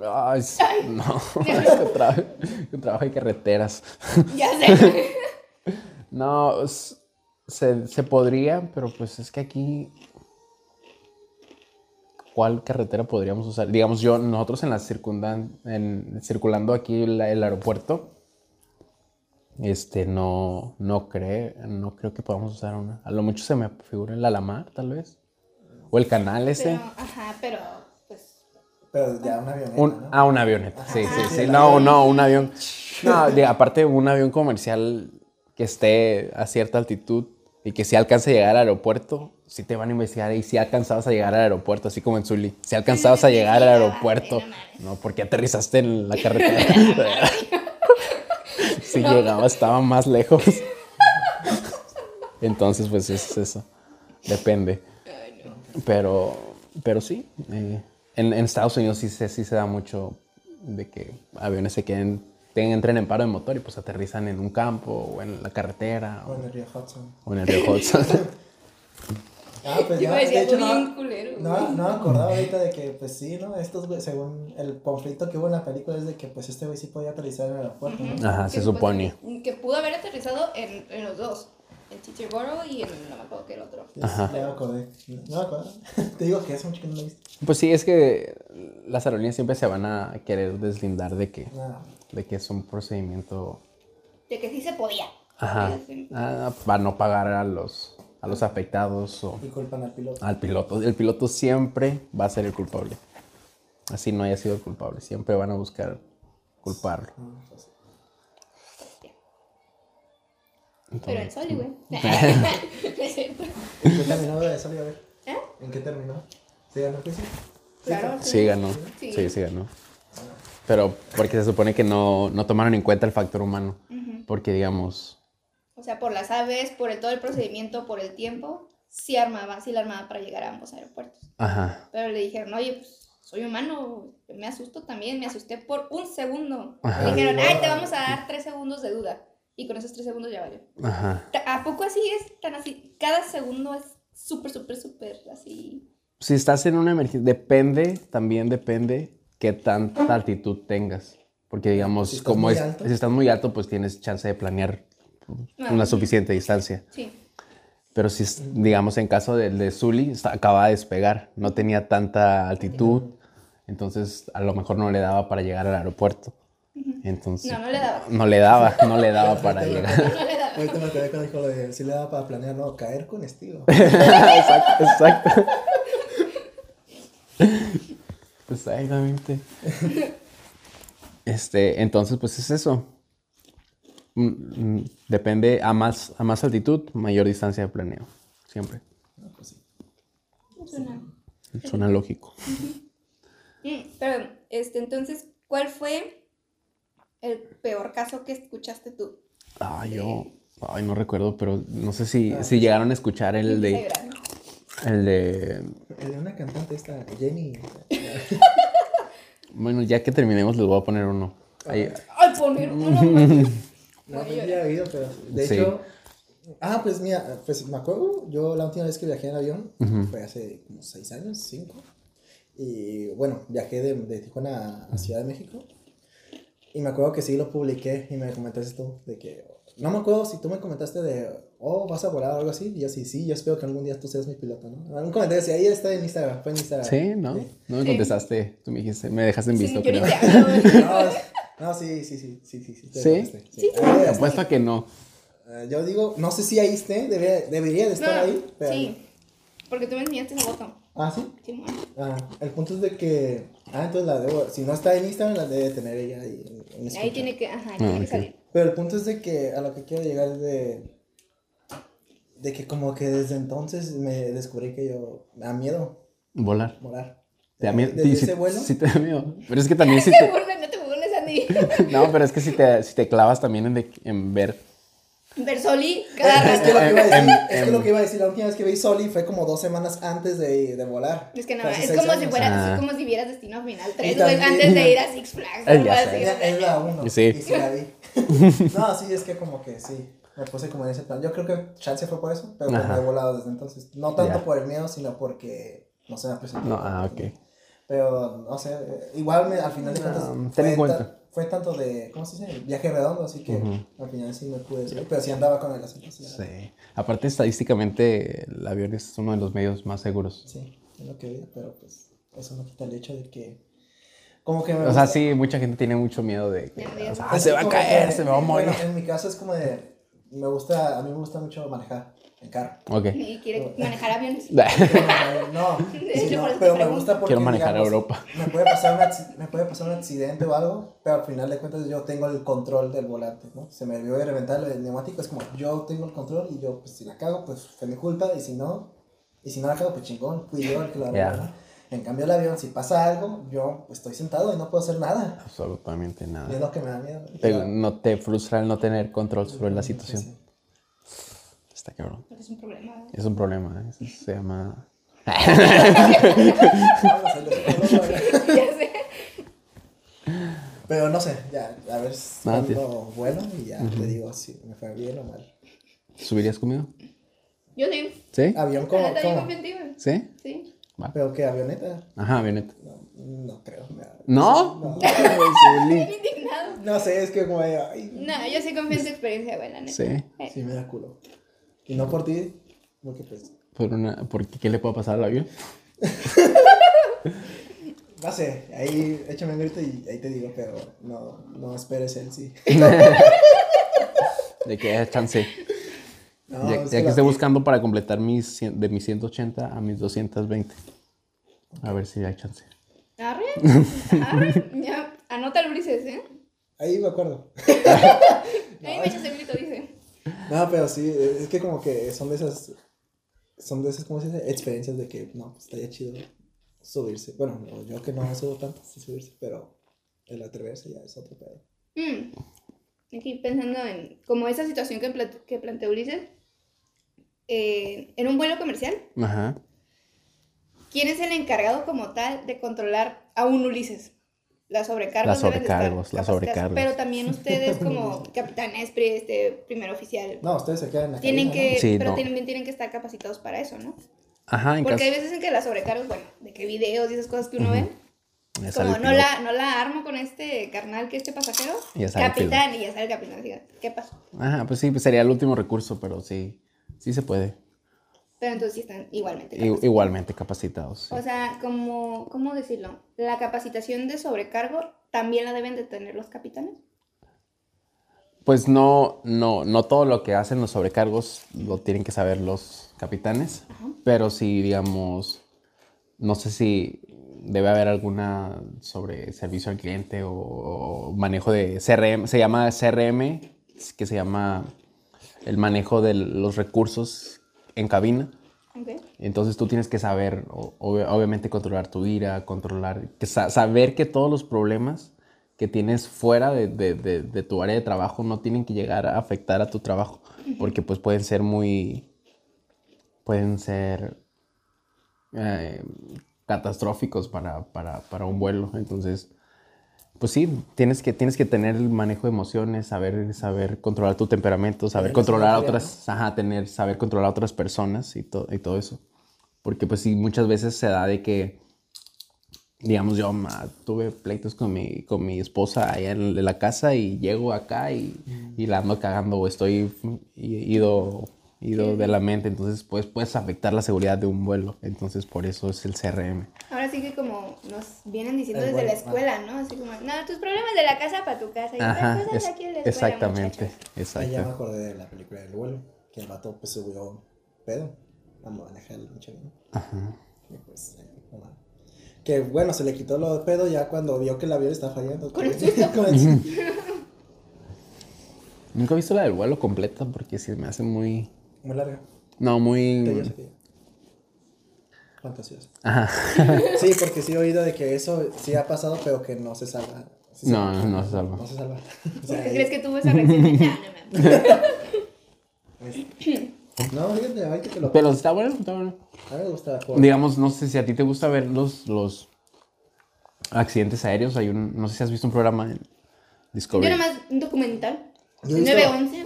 Ay, no, yo trabajo, yo trabajo en carreteras. (laughs) Ya sé. No, se, se podría, pero pues es que aquí. ¿Cuál carretera podríamos usar? Digamos, yo, nosotros en la circundan, en, circulando aquí la- el aeropuerto, este, no, no creo, no creo que podamos usar una. A lo mucho se me figura el Alamar, tal vez. O el canal ese. Pero, ajá, pero, pues, Pero ya una avioneta, Un, ¿no? ah, un avioneta. Sí, Ajá. sí, Sí, No, no, un avión. (laughs) No, de- aparte un avión comercial que esté a cierta altitud y que si alcance a llegar al aeropuerto, sí te van a investigar y si alcanzabas a llegar al aeropuerto, así como en Zully. Si alcanzabas a llegar al aeropuerto, no, porque aterrizaste en la carretera. (laughs) si llegaba, estaba más lejos. Entonces, pues es eso. Depende. Pero, pero sí, eh, en, en Estados Unidos sí se, sí se da mucho de que aviones se queden, entren en paro de motor y pues aterrizan en un campo o en la carretera O o, en el río Hudson. o en el río Hudson. (laughs) Ah, pues Yo ya, me decía de hecho, no, culero, no, no me acordaba ahorita de que, pues sí, ¿no? Estos, güey, según el conflicto que hubo en la película, es de que, pues este güey sí podía aterrizar en el aeropuerto, ¿no? Ajá, Que se supone. supuestamente- Que pudo haber aterrizado en, en los dos. En Chichiboro y en no me acuerdo qué era otro. Ajá. Ya me acordé. No me acuerdo. (laughs) Te digo que hace mucho que no lo he visto. Pues sí, es que las aerolíneas siempre se van a querer deslindar de que, No. De que es un procedimiento De que sí se podía. ajá, ah, para no pagar a los, a los afectados o Y culpan al piloto. al piloto. El piloto siempre va a ser el culpable. Así no haya sido el culpable. Siempre van a buscar culparlo. Mm, pues, Pero en Soli, güey. (laughs) ¿En qué terminó de salir a ver? ¿Eh? ¿En qué terminó? ¿Sí ganó el juicio? Claro. Sí ganó. Sí. Sí, sí ganó. Pero porque se supone que no, no tomaron en cuenta el factor humano. Porque digamos, O sea, por las aves, por el, todo el procedimiento, por el tiempo, sí armaba, sí la armaba para llegar a ambos aeropuertos. ajá, Pero le dijeron, oye, pues soy humano, me asusto también, me asusté por un segundo. Ajá. Le dijeron, ay, te vamos a dar tres segundos de duda. Y con esos tres segundos ya valió. ajá. ¿A poco así es? Tan así. Cada segundo es súper, súper, súper así. Si estás en una emergencia, depende, también depende qué tanta altitud tengas. Porque digamos, Si estás como es, alto. si estás muy alto, pues tienes chance de planear una sí. suficiente distancia. Sí. Pero si, es- digamos, en caso del de Zully, está- acababa de despegar, no tenía tanta altitud, entonces a lo mejor no le daba para llegar al aeropuerto. Entonces, No, no le daba. no le daba, no le daba (laughs) para llegar. Ahorita me acordé cuando dijo lo de si le daba para planear, no, caer con estilo. (laughs) exacto, exacto. (laughs) Exactamente. Este, entonces, pues es eso. Mm, mm, Depende a más, a más altitud, mayor distancia de planeo. Siempre. Suena. Suena lógico. Mm, Pero Este, entonces, ¿cuál fue el peor caso que escuchaste tú? Ah, yo. Ay, no recuerdo, pero no sé si, si llegaron a escuchar el de. El de. El de una cantante esta, Jenny. (laughs) Bueno, ya que terminemos, les voy a poner uno. Ahí- Ay, poner uno. (laughs) No, ya he oído, pero de Sí. hecho. Ah, pues mira, pues me acuerdo, yo la última vez que viajé en avión fue hace como seis años, cinco. Y bueno, viajé de, de Tijuana a Ciudad de México. Y me acuerdo que sí lo publiqué y me comentaste tú de que. No me acuerdo si tú me comentaste de, oh, vas a volar o algo así. Y yo sí, sí, yo espero que algún día tú seas mi piloto, ¿no? Un comentario así, ahí está en Instagram, fue en Instagram. Sí, ¿no? Sí. No me Sí. contestaste. Tú me dijiste, me dejaste en visto, creo. Señorita, (laughs) No, sí, sí, sí, sí, sí. Sí, ¿Sí? Sí. Apuesto a que no. Eh, yo digo, no sé si ahí esté, debería, debería de estar No, ahí. Pero... sí, porque tú me enseñaste esa foto. Ah, sí. Sí, bueno. Ah, el punto es de que. Ah, entonces la debo. Si no está en Instagram, la debe tener ella ahí. En, en Ahí tiene que, ajá, tiene Ah, que ok. salir. Pero el punto es de que a lo que quiero llegar es de. De que como que desde entonces me descubrí que yo. Me da miedo Volar. volar. ¿Te da miedo? Desde Sí, ese vuelo. sí te da miedo. Pero es que (laughs) también si No te burles, no te burles, Andy. (laughs) No, pero es que si te, si te clavas también en, de- en ver... Versoli, Eh, cada Es que, lo rato. que iba a decir, Em, es que em. lo que iba a decir, la última vez que vi Soli fue como dos semanas antes de, de volar. Es que no, es como si fuera, Ah. es como si vieras Destino Final 3, Y güey, también- antes de (laughs) ir a Six Flags. Eh, ya sé. Es la uno. Sí. Y sí la vi. no, sí, es que como que sí. Me puse como en ese plan. Yo creo que chance fue por eso, pero pues me he volado desde entonces. No tanto Ya. por el miedo, sino porque no se me ha presentado. No, ah, ok. Pero, no sé, igual me, al final de cuentas No, ten fue, en cuenta. ta- fue tanto de, ¿cómo se dice? Viaje redondo, así que Ujú. al final sí me pude subir, pero sí andaba con el asiento. Sí, Sí. Aparte, estadísticamente, el avión es uno de los medios más seguros. sí, es lo que vi, pero pues eso no quita el hecho de que, como que me O sea, gusta- sí, mucha gente tiene mucho miedo de que... O sea, Así se va a caer, que, se me va a morir. Bueno, en mi caso es como de, me gusta, a mí me gusta mucho manejar en carro. Ok. Y quiere (laughs) manejar aviones. No, (laughs) sí, pero me gusta porque Quiero manejar a Europa. Me puede, pasar un me puede pasar un accidente o algo, pero al final de cuentas yo tengo el control del volante, ¿no? Se me olvidó de reventar el neumático, es como yo tengo el control y yo, pues si la cago, pues fue mi culpa y si no, y si no la cago, pues chingón, fui yo el que la Ya. En cambio el avión, si pasa algo, yo estoy sentado y no puedo hacer nada. Absolutamente Y es nada. lo que me da miedo. Te- no te frustra el no tener control sobre la situación. Sí, Está cabrón. Porque es un problema. ¿no? Es un problema. ¿eh? (laughs) Se llama... Pero no sé, ya, a ver Ah, cuando vuelo y ya te digo si me fue bien o mal. ¿Subirías conmigo? Yo sí. ¿Sí? ¿Avión como? güey. ¿Sí? Sí. Va. ¿Pero qué? ¿Avioneta? Ajá, avioneta. No, no creo. ¿No? No. Indignado. No sé, es que como ay, No, yo sí confío en tu experiencia, güey, la neta. Sí. Eh, sí me da culo. Y no por ti, porque pues, Por una... ¿Por qué, ¿Qué le puede pasar al avión? no sé, ahí échame un grito y ahí te digo, pero no, no esperes el sí. De que haya chance. No, ya es ya que esté buscando para completar mis, de mis 180 a mis 220. A ver si hay chance. Arre. Arre. (laughs) Ya. Anota el Ulises, ¿eh? Ahí me acuerdo. (laughs) Ahí me echas el grito, dice. No, pero sí, es que como que son de esas, son de esas, ¿cómo se dice? Experiencias de que, no, pues estaría chido subirse. Bueno, no, yo que no subo tanto, sí subirse, pero el atreverse ya es otro pedo. Mm. Aquí pensando en como esa situación que, pla- que planteó Ulises. Eh, en un vuelo comercial, Ajá. ¿quién es el encargado como tal de controlar a un Ulises? Las sobrecargos. Las sobrecargos, las sobrecargos. Pero también (laughs) ustedes como capitanes, pri- este, primer oficial, No, ustedes se quedan en la tienen cabina, que, Sí, pero no. también tienen que estar capacitados para eso, ¿no? Ajá, en Porque hay veces en que las sobrecargos, bueno, de que videos y esas cosas que uno ve, Ya sale como no la, no la armo con este carnal que este pasajero, ya sale el capitán, y ya sale el capitán, diga, ¿qué pasó? Ajá, pues sí, pues sería el último recurso, pero sí, sí se puede. Pero entonces sí están igualmente capacitados. igualmente capacitados. sí. O sea, como, ¿cómo decirlo? La capacitación de sobrecargo también la deben de tener los capitanes. Pues no, no, no todo lo que hacen los sobrecargos lo tienen que saber los capitanes, pero sí, digamos, no sé si debe haber alguna sobre servicio al cliente o, o manejo de CRM, se llama CRM, que se llama el manejo de los recursos en cabina. Entonces tú tienes que saber, ob- obviamente, controlar tu ira, controlar, que sa- saber que todos los problemas que tienes fuera de, de- de- de tu área de trabajo no tienen que llegar a afectar a tu trabajo, porque pues pueden ser muy, pueden ser eh, catastróficos para, para, para un vuelo. Entonces, pues sí, tienes que, tienes que tener el manejo de emociones, saber, saber controlar tu temperamento, saber controlar a otras, ajá, tener, saber controlar a otras personas y, to- y todo eso. Porque pues sí, muchas veces se da de que, digamos, yo ma, tuve pleitos con mi, con mi esposa allá en, la casa y llego acá y, y la ando cagando o estoy ido, ido de la mente. Entonces, pues puedes afectar la seguridad de un vuelo. Entonces, por eso es el CRM. Ahora sí que como nos vienen diciendo El desde la escuela, ¿no? Así como, no, tus problemas de la casa para tu casa y Ajá, cosas es- aquí en la escuela, exactamente, muchachos. Ahí ya me exacto. acordé de la película del vuelo, que el vato pues subió pedo a manejar el pinche avión. Ajá. Y pues, eh, no. Que bueno, se le quitó lo de pedo ya cuando vio que el avión estaba fallando. Con el que- susto. (laughs) con el. Nunca he visto la del vuelo completa porque sí me hace muy... Muy larga. No, muy... Fantasiosa. Ajá. Sí, porque sí he oído de que eso sí ha pasado, pero que no se salva. Sí se- No, no se salva. No se salva. O ¿Por sea, qué ahí- crees que tuvo esa reacción? (laughs) de, No, no mames. No, fíjate, ahí que te lo. Pero está bueno, está bueno. A mí me gusta por- Digamos, no sé si a ti te gusta ver los, los accidentes aéreos. Hay un, no sé si has visto un programa en Yo Discovery. nada más un documental. Yo he visto- 911.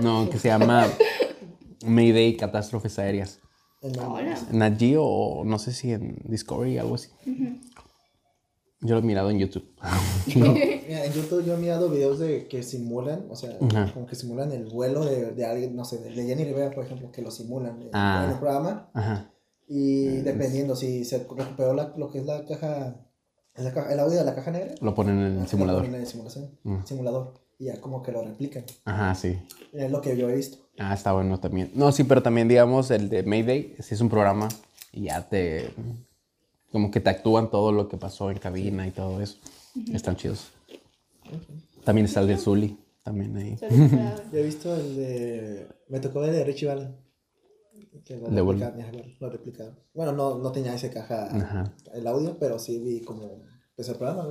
No, que se llama (laughs) Mayday Catástrofes Aéreas. En la- Hola. En Geo o no sé si en Discovery, algo así. Yo lo he mirado en YouTube. (laughs) Mira, en YouTube yo he mirado videos de que simulan, o sea, como que simulan el vuelo de, de alguien, no sé, de Jenny Rivera, por ejemplo, que lo simulan en, Ah. en el programa. Ajá. Y dependiendo si se recuperó la- lo que es la caja, la caja- el audio de la caja negra, Lo ponen en el lo simulador. ponen en el simulación, Mm. simulador. Y ya como que lo replican. Ajá, sí. Es lo que yo he visto. Ah, está bueno también. No, sí, pero también, digamos, el de Mayday, sí es un programa y ya te. Como que te actúan todo lo que pasó en cabina y todo eso. Están chidos. También está el de Zully, también ahí. Yo (laughs) he visto el de. Me tocó ver el de Richie Valens. Que lo De vuelo. replicaron, ajá, lo replicaron. Bueno, no, no tenía ese caja Ajá. el audio, pero sí vi como. Pues el programa.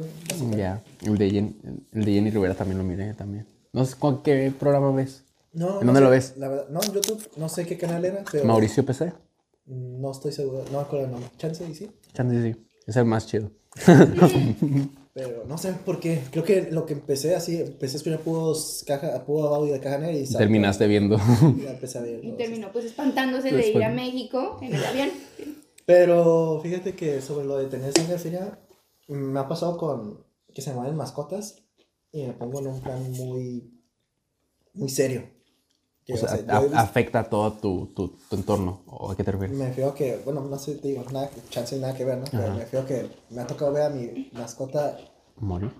Ya. El de, Jen- el de Jenny Rivera también lo miré también. No sé cuál- qué programa ves. No, ¿En no dónde sé, lo ves? La verdad, no, en YouTube, no sé qué canal era, pero. Mauricio PC. No estoy seguro, no me acuerdo el nombre. Chance y sí. Chance sí. Es el más chido. (laughs) Pero no sé por qué. Creo que lo que empecé así, empecé a escuchar puros caja, puro audio de caja negra y salté. Terminaste viendo. Ya empecé a ver. Y terminó pues espantándose de ir a México en el avión. Pero fíjate que sobre lo de tener sangre fría, me ha pasado con que se me van mascotas y me pongo en un plan muy, muy serio. O sea, a- afecta todo tu, tu, tu entorno. ¿O a qué te refieres? me fío que, bueno, no sé, te digo, nada, chance nada que ver, ¿no? Pero Ajá. me fío que me ha tocado ver a mi mascota, Morir.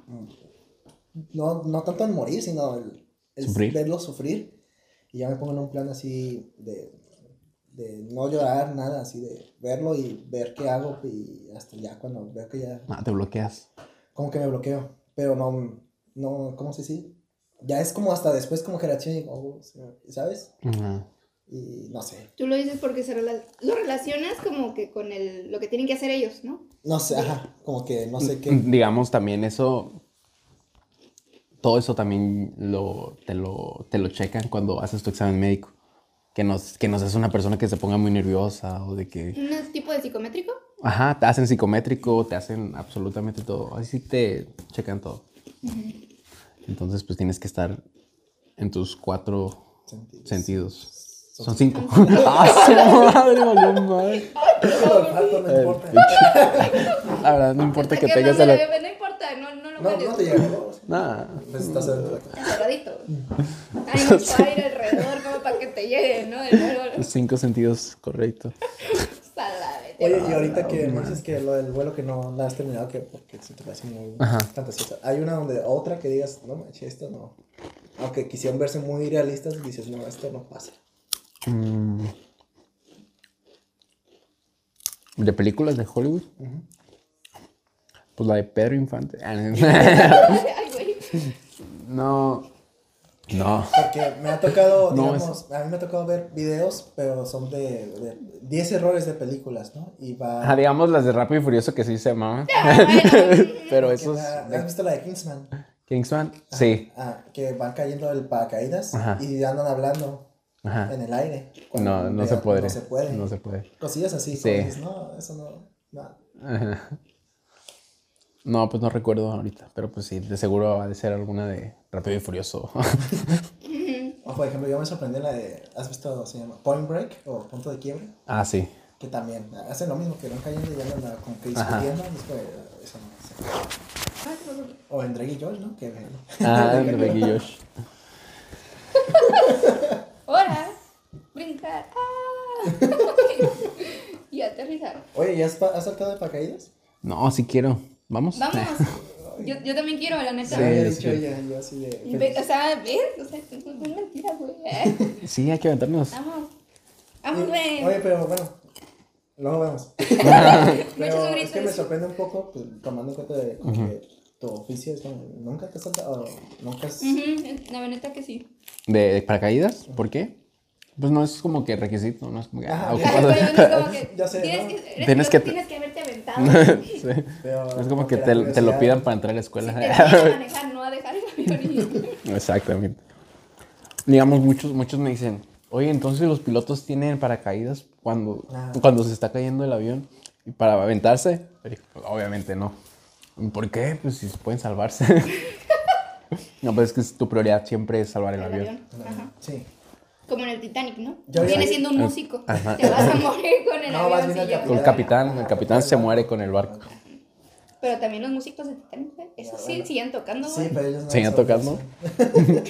no, no tanto en morir, sino el, el Sufrir. verlo sufrir. Y ya me pongo en un plan así de, de no llorar, nada, así de verlo y ver qué hago y hasta ya cuando veo que ya Ah, te bloqueas. como que me bloqueo, pero no, no, ¿cómo se dice? Ya es como hasta después como y digo, oh, ¿sabes? Ajá. Y no sé, Tú lo dices porque se rela- lo relacionas como que con el, lo que tienen que hacer ellos, ¿no? no sé, ajá, como que no sé qué. Digamos también eso, todo eso también lo, te, lo, te lo checan cuando haces tu examen médico. Que no, que no seas una persona que se ponga muy nerviosa o de que... ¿Un tipo de psicométrico? Ajá, te hacen psicométrico, te hacen absolutamente todo. Así te checan todo. Entonces pues tienes que estar en tus cuatro Sentidos. sentidos. Son cinco. ¡Ah, su madre, valió madre! No. La verdad, no importa que Que tengas no, el... me- no importa, no, no lo No, no te llega. no, Nah. Pues estás en- Encerradito. Hay un fire alrededor como para que te llegue, ¿no? Los cinco sentidos, correcto. Oye, y ahorita que me dices que lo del vuelo que no la has terminado, que porque se te parece muy Ajá. fantasiosa. Hay una donde otra que digas, no manches, esto no. Aunque quisieran verse muy realistas, dices, no, esto no pasa. Mm. ¿De películas de Hollywood? Pues la de Pedro Infante. Ah, (laughs) (laughs) Ay, güey. no. No. Porque me ha tocado, (laughs) No, digamos, a mí me ha tocado ver videos, pero son de, de 10 errores de películas, ¿no? Y va... Ah, digamos las de Rápido y Furioso que sí se llamaban. Bueno, (laughs) Pero esos. ¿Has visto la de Kingsman? Kingsman. Sí. Ah, que van cayendo del paracaídas Ajá. y andan hablando Ajá. en el aire. No, no se puede. No se puede. No se puede. Cosillas así, Sí. no, eso no. no. Ajá. No, pues no recuerdo ahorita. Pero pues sí, de seguro ha de ser alguna de Rápido y Furioso. (laughs) O por ejemplo, yo me sorprendí la de. ¿Has visto? Se llama Point Break o Punto de Quiebre. ah, sí. Que también hacen lo mismo, que van cayendo y andan ah, como que discutiendo. y después, eso no sé. O en Drake y Josh, ¿no? Que Ah, (laughs) de Becky Josh. (laughs) Hora, brincar, ah. y aterrizar. Oye, ¿ya has, has saltado de paracaídas? No, sí quiero. ¿Vamos? Vamos. (laughs) Yo, yo también quiero, la neta. Sí, yo así de. Feliz. O sea, ¿ves? O sea, es mentira, güey. (laughs) Sí, hay que aventarnos. Vamos. Vamos, güey. Oye, pero bueno, luego vemos. (laughs) Pero es que me de- sorprende un poco, pues, tomando en cuenta de que tu oficio es como, nunca te has saltado, nunca has... Ujú, La neta que sí. ¿De, de paracaídas? ¿Por qué? Pues no es como que requisito, no es como que. Ah, ya. Ay, ocupado. pero no es como que Ya sé, tienes ¿no? que, eres Tienes tienes que que, te- tienes que haberte aventado. sí, (laughs) Sí. Pero Es como que te, te lo pidan para entrar a la te escuela. enseñan a manejar, no a dejar el avión. Exactamente. Digamos, muchos, muchos me dicen, oye, entonces los pilotos tienen paracaídas cuando, Ah. cuando se está cayendo el avión y para aventarse. Y digo, "Pues, obviamente no. ¿Por qué? Pues si pueden salvarse. (laughs) no, pues es que tu prioridad siempre es salvar el, El avión. avión. Ajá. Sí. Como en el Titanic, ¿no? Yo había- siendo un músico. Ajá. (laughs) Te vas a morir con el No, avión. si el yo- Con el capitán, el capitán se muere con el barco. Pero también los músicos de Titanic, güey, eso sí, bueno. siguen tocando, Sí, pero ellos no... ¿Siguen son- tocando? (laughs)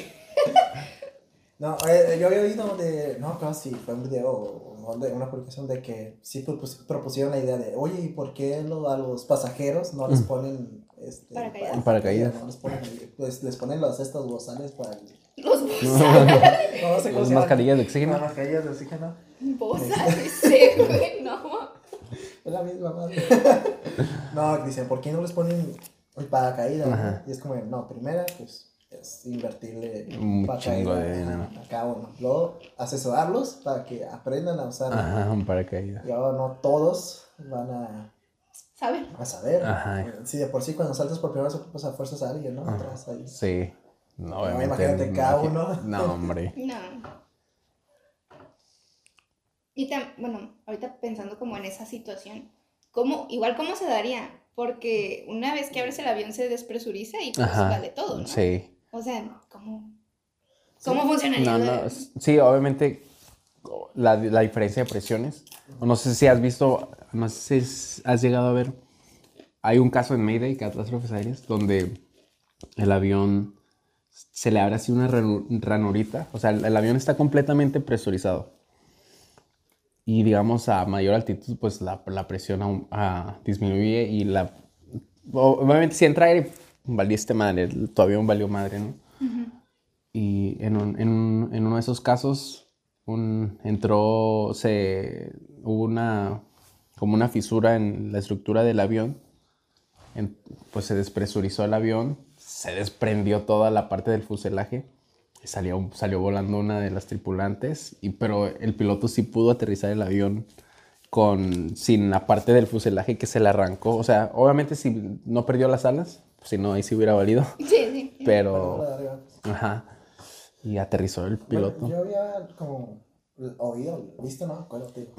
No, eh, yo había oído de, no, claro, sí, fue un video o una publicación de que sí propus- propusieron la idea de, oye, ¿y por qué lo- a los pasajeros no les ponen... Este, Paracaídas. pa- Paracaídas. No les ponen, pues les ponen los estos bozales para el... Los bozales. No, no sé Las mascarillas de oxígeno. Las mascarillas de oxígeno. Bozales, sí, güey, no. Es la misma madre. no, dicen, ¿por qué no les ponen el paracaídas? Ajá. Y es como, no, primera, pues es invertirle Un chingo de dinero. a cada uno. Luego, asesorarlos para que aprendan a usarlo. Ajá, un paracaídas. Y ahora no todos van a, ¿Saben? a saber. Ajá. Si de por sí cuando saltas por primera vez ocupas a fuerzas a alguien, ¿no? Atrás ahí. Sí. No, obviamente. imagínate cada uno. No, hombre. No. Y tam- bueno, ahorita pensando como en esa situación, ¿cómo, igual cómo se daría? Porque una vez que abres el avión se despresuriza y pues Ajá. vale todo, ¿no? Sí. O sea, ¿cómo, cómo funcionaría? No, no, s- sí, obviamente la, la diferencia de presiones. No sé si has visto, no sé si has llegado a ver, hay un caso en Mayday, catástrofes aéreas, donde el avión se le abre así una ranu- ranurita, o sea, el, avión está completamente presurizado. Y digamos a mayor altitud, pues la, la presión ah, disminuye y la... Obviamente si entra aire, valiste madre, tu avión valió madre, ¿no? Y en, un- en un- en uno de esos casos un, entró, se, hubo una, como una fisura en la estructura del avión, en- pues se despresurizó el avión, se desprendió toda la parte del fuselaje, y salió, salió volando una de las tripulantes, y, pero el piloto sí pudo aterrizar el avión con, sin la parte del fuselaje que se le arrancó, o sea, obviamente si no perdió las alas, si no, ahí sí hubiera valido, (laughs) Sí, sí. pero... Arriba. Ajá. Y aterrizó el piloto. Bueno, yo había como oído, visto, no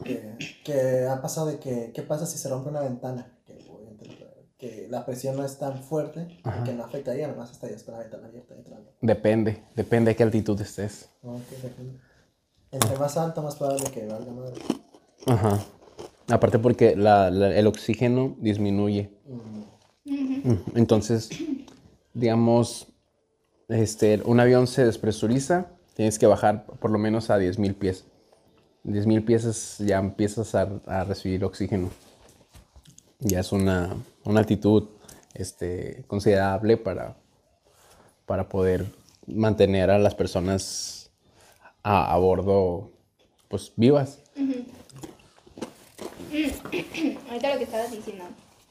que, que ha pasado de que, ¿qué pasa si se rompe una ventana? Que, la presión no es tan fuerte, que no afectaría, nomás estarías con la ventana abierta entrando. Depende, depende de qué altitud estés. Entre más alto, más probable que valga madre. Ajá. Aparte porque la- la- el oxígeno disminuye. Entonces, digamos, este, un avión se despresuriza, tienes que bajar por lo menos a 10.000 pies. 10.000 pies es- ya empiezas a, a recibir oxígeno. Ya es una, una altitud este, considerable para, para poder mantener a las personas a, a bordo pues vivas. (clears throat) Ahorita lo que estabas diciendo.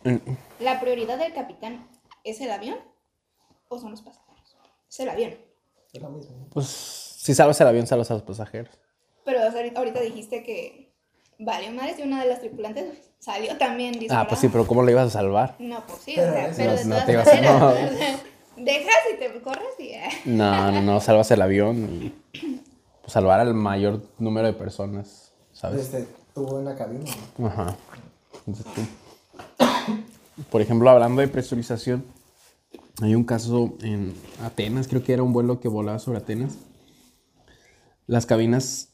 Mm. ¿La prioridad del capitán es el avión o son los pasajeros? Es el avión. Es lo mismo. Pues si salvas el avión, salvas a los pasajeros. Pero o sea, ahorita dijiste que valió madres y una de las tripulantes salió también disparada. Ah, pues sí, pero ¿cómo lo ibas a salvar? No, pues sí, o sea, pero no- de no todas te ibas a- maneras, no. o sea, dejas y te corres y ya. No, no, no, salvas el avión y pues, salvar al mayor número de personas, ¿sabes? Este, tuvo en la cabina. ¿no? Ajá. Entonces, sí. Por ejemplo, hablando de presurización, hay un caso en Atenas, creo que era un vuelo que volaba sobre Atenas. Las cabinas,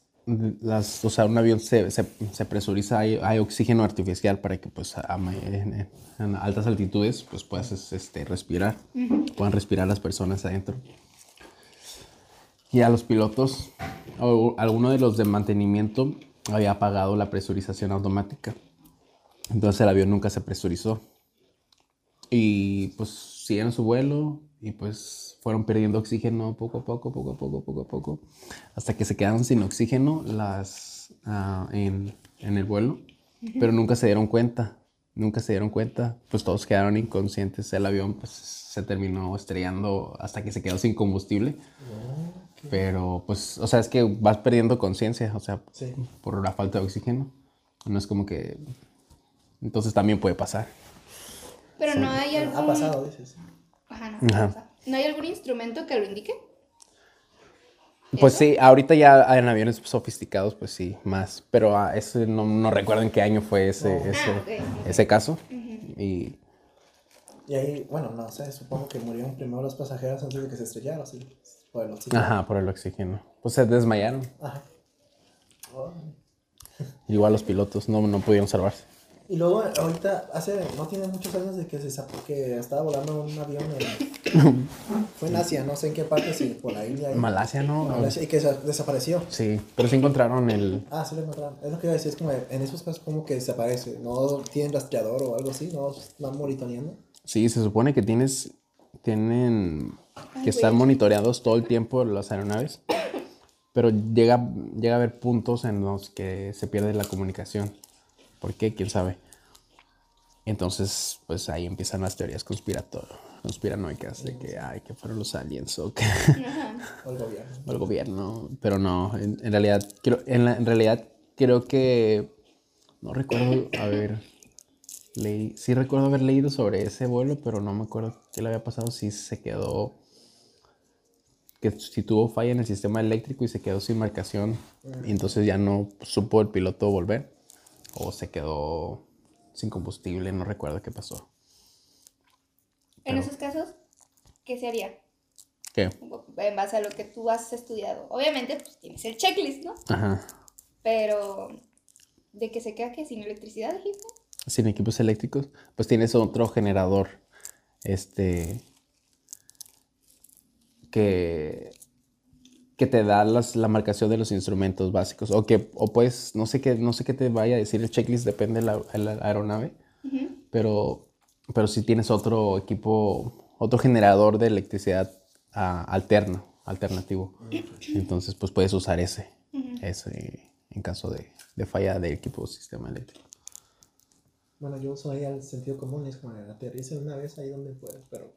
las, o sea, un avión se, se- se presuriza, hay, hay oxígeno artificial para que pues a, en, en altas altitudes pues puedas es- este, respirar, puedan respirar las personas adentro. Y a los pilotos, o alguno de los de mantenimiento había apagado la presurización automática. Entonces el avión nunca se presurizó. Y pues siguieron su vuelo y pues fueron perdiendo oxígeno poco a poco, poco a poco, poco a poco, hasta que se quedaron sin oxígeno las, ah, en, en el vuelo, pero nunca se dieron cuenta, nunca se dieron cuenta, pues todos quedaron inconscientes, el avión pues se terminó estrellando hasta que se quedó sin combustible, pero pues, o sea, es que vas perdiendo conciencia, o sea, Sí. por la falta de oxígeno, no es como que, entonces también puede pasar. Pero no hay algún... ha pasado, dices. Ajá, no, Ajá. ¿No hay algún instrumento que lo indique? Pues ¿Eso? sí, ahorita ya en aviones sofisticados, pues sí, más. Pero ah, ese no, no recuerdo en qué año fue ese, ese, Ah, ese caso. Y Y ahí, bueno, no sé, supongo que murieron primero los pasajeros antes de que se estrellaran, así, por el oxígeno. ajá, por el oxígeno. Pues se desmayaron. Ajá. Oh. Igual los pilotos no, no pudieron salvarse. Y luego, ahorita, hace, no tiene muchos años de que se que estaba volando un avión en, (laughs) fue en Asia, no sé en qué parte, sí, por la India. y- Malasia, ¿no? Malasia, y que se- desapareció. Sí, pero sí encontraron el... Ah, sí lo encontraron. Es lo que iba a decir, es como en esos casos como que desaparece. No tienen rastreador o algo así, no van monitoreando. Sí, se supone que tienes... Tienen que estar monitoreados todo el tiempo las aeronaves. Pero llega, llega a haber puntos en los que se pierde la comunicación. ¿Por qué? ¿Quién sabe? Entonces, pues ahí empiezan las teorías conspiratorias, conspiranoicas de que, ay, que fueron los aliens o que O el gobierno. o el gobierno. Pero no, en, en realidad, creo, en, la- en realidad creo que, no recuerdo haber leído, sí recuerdo haber leído sobre ese vuelo, pero no me acuerdo qué le había pasado, si se quedó, que si tuvo falla en el sistema eléctrico y se quedó sin marcación, y entonces ya no supo el piloto volver, o se quedó sin combustible, no recuerdo qué pasó. En esos casos, ¿qué se haría? ¿Qué? En base a lo que tú has estudiado. Obviamente, pues tienes el checklist, ¿no? Ajá. Pero, ¿de que se queda que sin electricidad, dijiste? sin equipos eléctricos, pues tienes otro generador, este, que, que te da las- la marcación de los instrumentos básicos, o que, o pues, no sé qué, no sé qué te vaya a decir el checklist, depende de la, la aeronave, Ujú. pero, pero si tienes otro equipo, otro generador de electricidad ah, alterno, alternativo, entonces pues puedes usar ese, ese en caso de, de falla del equipo sistema eléctrico. Bueno, yo uso ahí al sentido común, es como aterriza una vez ahí donde puedes, pero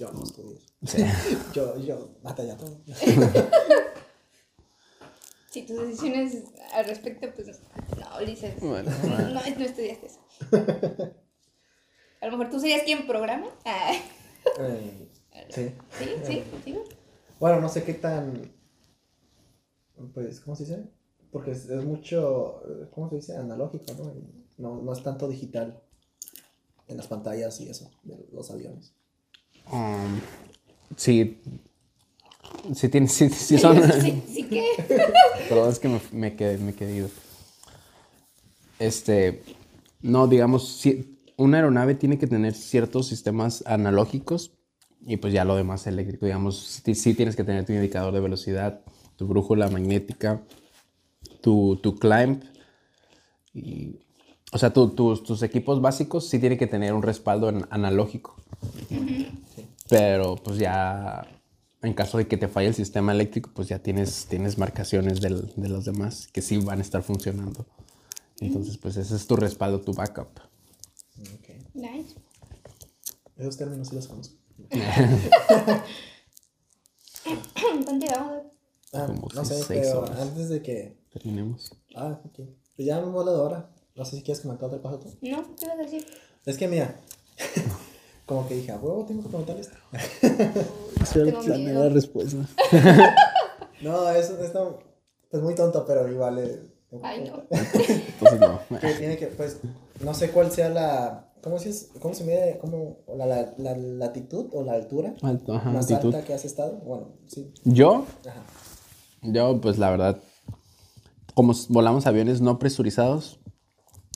yo no estudio eso. Sí. (laughs) Yo, yo, batalla todo. (laughs) Si tus decisiones al respecto, pues no, Ulises. Bueno, (laughs) no, no, no estudiaste eso. A lo mejor tú serías quien programa. Ah, Eh, sí. sí, sí, sí. Bueno, no sé qué tan. Pues, ¿cómo se dice? Porque es, es mucho. ¿Cómo se dice? Analógico, ¿no? No, no es tanto digital en las pantallas y eso, de los aviones. Um, sí. Sí, tiene, sí, sí son. (laughs) Sí, sí que. (laughs) Perdón, es que me, me quedé, me quedé ido. Este. No, digamos, sí, una aeronave tiene que tener ciertos sistemas analógicos y pues ya lo demás eléctrico, digamos, sí, sí tienes que tener tu indicador de velocidad, tu brújula magnética, tu, tu climb y, o sea, tu- tus- tus equipos básicos sí tienen que tener un respaldo en- analógico. Pero pues ya en caso de que te falle el sistema eléctrico, pues ya tienes, tienes marcaciones del- de los demás que sí van a estar funcionando. Entonces, pues ese es tu respaldo, tu backup. Ok. Nice. Esos términos sí los conozco. (laughs) ¿Cuánto llevamos? Ah, Como no sé, seis pero horas. antes de que. Terminemos. Ah, ok. Pues ya me vuelo de hora. No sé si quieres comentar otra cosa tú. No, ¿qué vas a decir? Es que mira. (laughs) como que dije, a huevo, tengo que preguntar esto. (laughs) Tengo miedo. respuesta. (laughs) No, eso está pues muy tonto, pero igual. eh, Ay, no. Entonces no. que tiene que, pues, no sé cuál sea la. ¿Cómo se, cómo se mide? ¿Cómo, la, la, la latitud o la altura Alto, ajá, más altitud. alta que has estado? Bueno, sí. Yo, Ajá. yo, pues la verdad, como volamos aviones no presurizados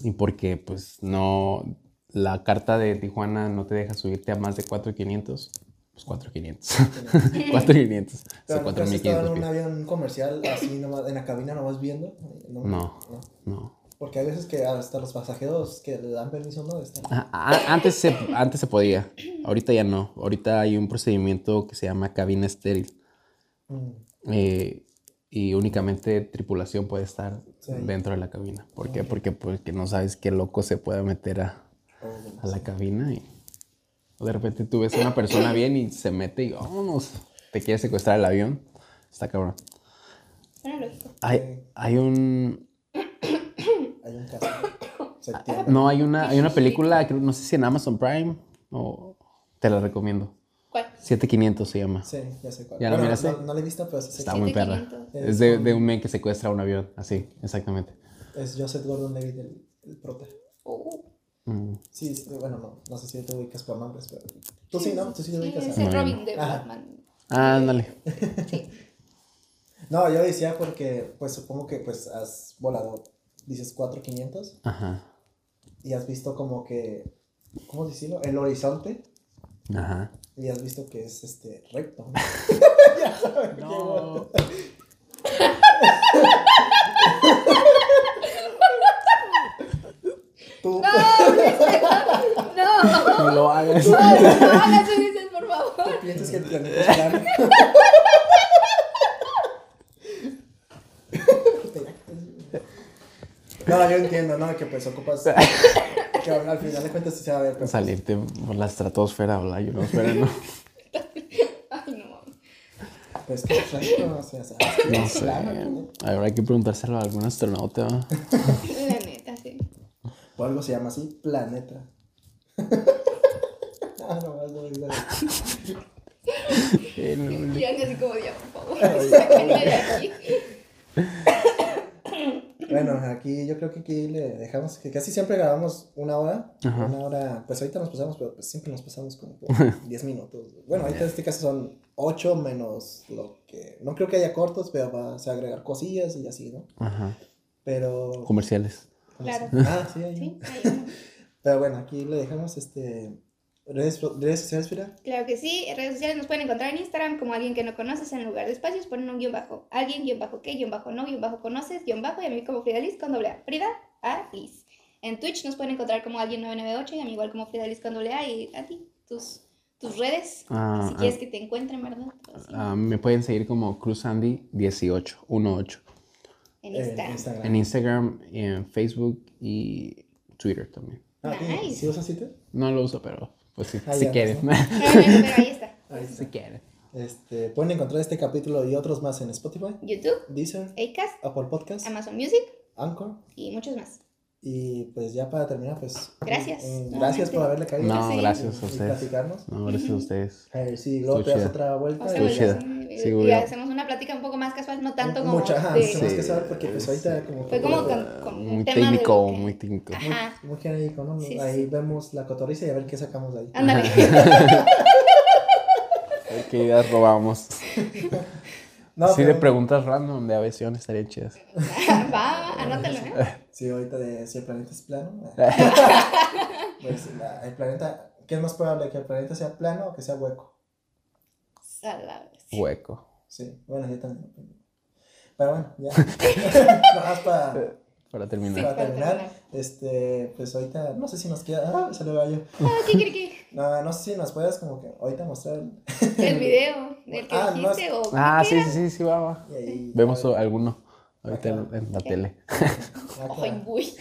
y porque, pues no, la carta de Tijuana no te deja subirte a más de 4,500, pues 4,500. 4,500. O sea, Pero ¿nunca has estado 4,500 en un avión comercial así nomás, en la cabina nomás viendo? No. No. No. Porque hay veces que hasta los pasajeros que le dan permiso no están. Ajá, a- Antes se, antes se podía, ahorita ya no. Ahorita hay un procedimiento que se llama cabina estéril. Mm. eh, y únicamente tripulación puede estar Sí. dentro de la cabina. ¿Por qué? Porque, porque no sabes qué loco se puede meter a, Oh, a la cabina y de repente tú ves a una persona bien y se mete y vámonos, te quiere secuestrar el avión. Está cabrón. Hay, hay un... (coughs) Hay un caso. Septiembre. No, hay una, hay una película, no sé si en Amazon Prime o te la recomiendo. ¿Cuál? 7500 se llama. Sí, ya sé cuál. ¿Ya la Bueno, miraste? No, no la he visto, pero sí sé Está muy perra. 7500. Es de, de un men que secuestra un avión, así, exactamente. es Joseph Gordon-Levitt el, el prota. Oh. Mm. Sí, bueno, no, no sé si te ubicas por nombres, pero... Tú sí, ¿no? Tú sí te ubicas. es a- el Robin de. Batman. Ándale. (laughs) Sí. No, yo decía porque, pues supongo que pues has volado, dices 4500 Ajá. y has visto como que, ¿cómo decirlo? El horizonte Ajá. y has visto que es este recto. (laughs) No. Tú, No, No lo hagas. no hagas eso, dices, por favor. piensas que el planeta es plano. (laughs) No, yo entiendo, ¿no? Que pues ocupas. (laughs) Que al final de cuentas sí se va a ver. Pero, Salirte por la estratosfera o la ionosfera, ¿no? Ay, no. Pues que es recto, o sea, sabes No sé. plano, ¿no? Ahora hay que preguntárselo a algún astronauta. ¿no? La neta, sí. O algo se llama así, planeta. (laughs) ah, no, no, no, no. No, no. Y así como, ya, por favor, sáquenme de aquí. Bueno, aquí yo creo que aquí le dejamos, que casi siempre grabamos una hora, Ajá. una hora, pues ahorita nos pasamos, pero pues siempre nos pasamos como por (laughs) 10 minutos. Bueno, ahorita en este caso son 8 menos lo que, no creo que haya cortos, pero va a agregar cosillas y así, ¿no? Ajá. Pero... Comerciales. Claro. Ah, sí, hay Sí, hay. (laughs) Pero bueno, aquí le dejamos este... Redes, redes sociales, Frida. Claro que sí, en redes sociales nos pueden encontrar en Instagram como alguien que no conoces en lugar de espacios, ponen un guion bajo, alguien guion bajo qué, guion bajo no, guion bajo conoces, guion bajo y a mí como Frida Liz con doble A, Frida A Liz. En Twitch nos pueden encontrar como alguien 998 y a mí igual como Frida Liz con doble A y a ti, tus, tus redes, Ah, si ah. quieres que te encuentren, ¿verdad? Así, Ah, me pueden seguir como CruzAndy18, 18. en Instagram. Instagram. En Instagram, en Facebook y Twitter también. Ah, ¿y- Nice. ¿Sí usas Twitter? No lo uso, pero pues sí, si quieren. pero (laughs) ahí está. Ahí está. si quieren. Este, pueden encontrar este capítulo y otros más en Spotify, YouTube, Deezer, Acast, Apple Podcast, Amazon Music Anchor. y muchos más. Y pues ya para terminar, pues. Gracias, eh, gracias por haberle caído. No, Sí. gracias a Y ustedes. platicarnos. No, gracias a ustedes. A ver si luego te das otra vuelta. Y- sí, y a- hacemos una plática un poco más casual, no tanto como Mucha, ajá, de- Sí. que saber porque pues ahorita como Fue como con, Muy técnico, que- muy técnico. Ajá, muy genérico, ¿no? Sí, ahí vemos la cotorriza y a ver qué sacamos de ahí. ándale. (laughs) ¿Qué ideas robamos? (laughs) No, sí, de preguntas random de aviación estarían chidas. (laughs) Va, anótalo, ¿eh? Sí, ahorita de si el planeta es plano. pues la- el planeta, ¿qué es más probable? ¿Que el planeta sea plano o que sea hueco? A la vez. Hueco. Sí, bueno, yo también. Pero bueno, ya. no, más para, Para terminar. para para terminar, terminar. este, pues ahorita, no sé si nos queda, ah, salió gallo. Ah. (laughs) No, no sé si nos puedes como que ahorita mostrar el- (laughs) El video del que Ah, no dijiste o Ah, sí, sí, sí, sí, va, va. y ahí- Vemos alguno ahorita en, en la tele. Ay, güey.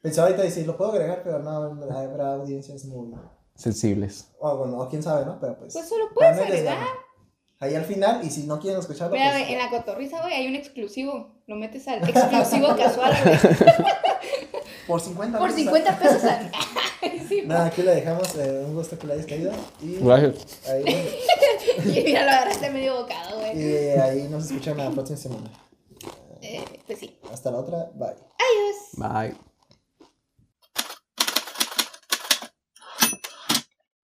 Pensaba ahorita decir, lo puedo agregar, pero no, habrá audiencias muy... Sensibles. O bueno, o quién sabe, ¿no? Pero pues... Pues solo puedes no agregar. Ahí al final. Y si no quieren escucharlo, Mira, pues, en la cotorriza, güey, hay un exclusivo. Lo metes al (laughs) exclusivo casual, güey. (laughs) por 50 Por pesos, 50 pesos al... (laughs) Sí, Nada, aquí le dejamos. eh, un gusto que le hayas caído. Y Gracias. ahí, Y lo agarraste medio bocado, güey. y ahí nos escuchan la próxima semana. Eh, pues sí. Hasta la otra. Bye. Adiós. Bye.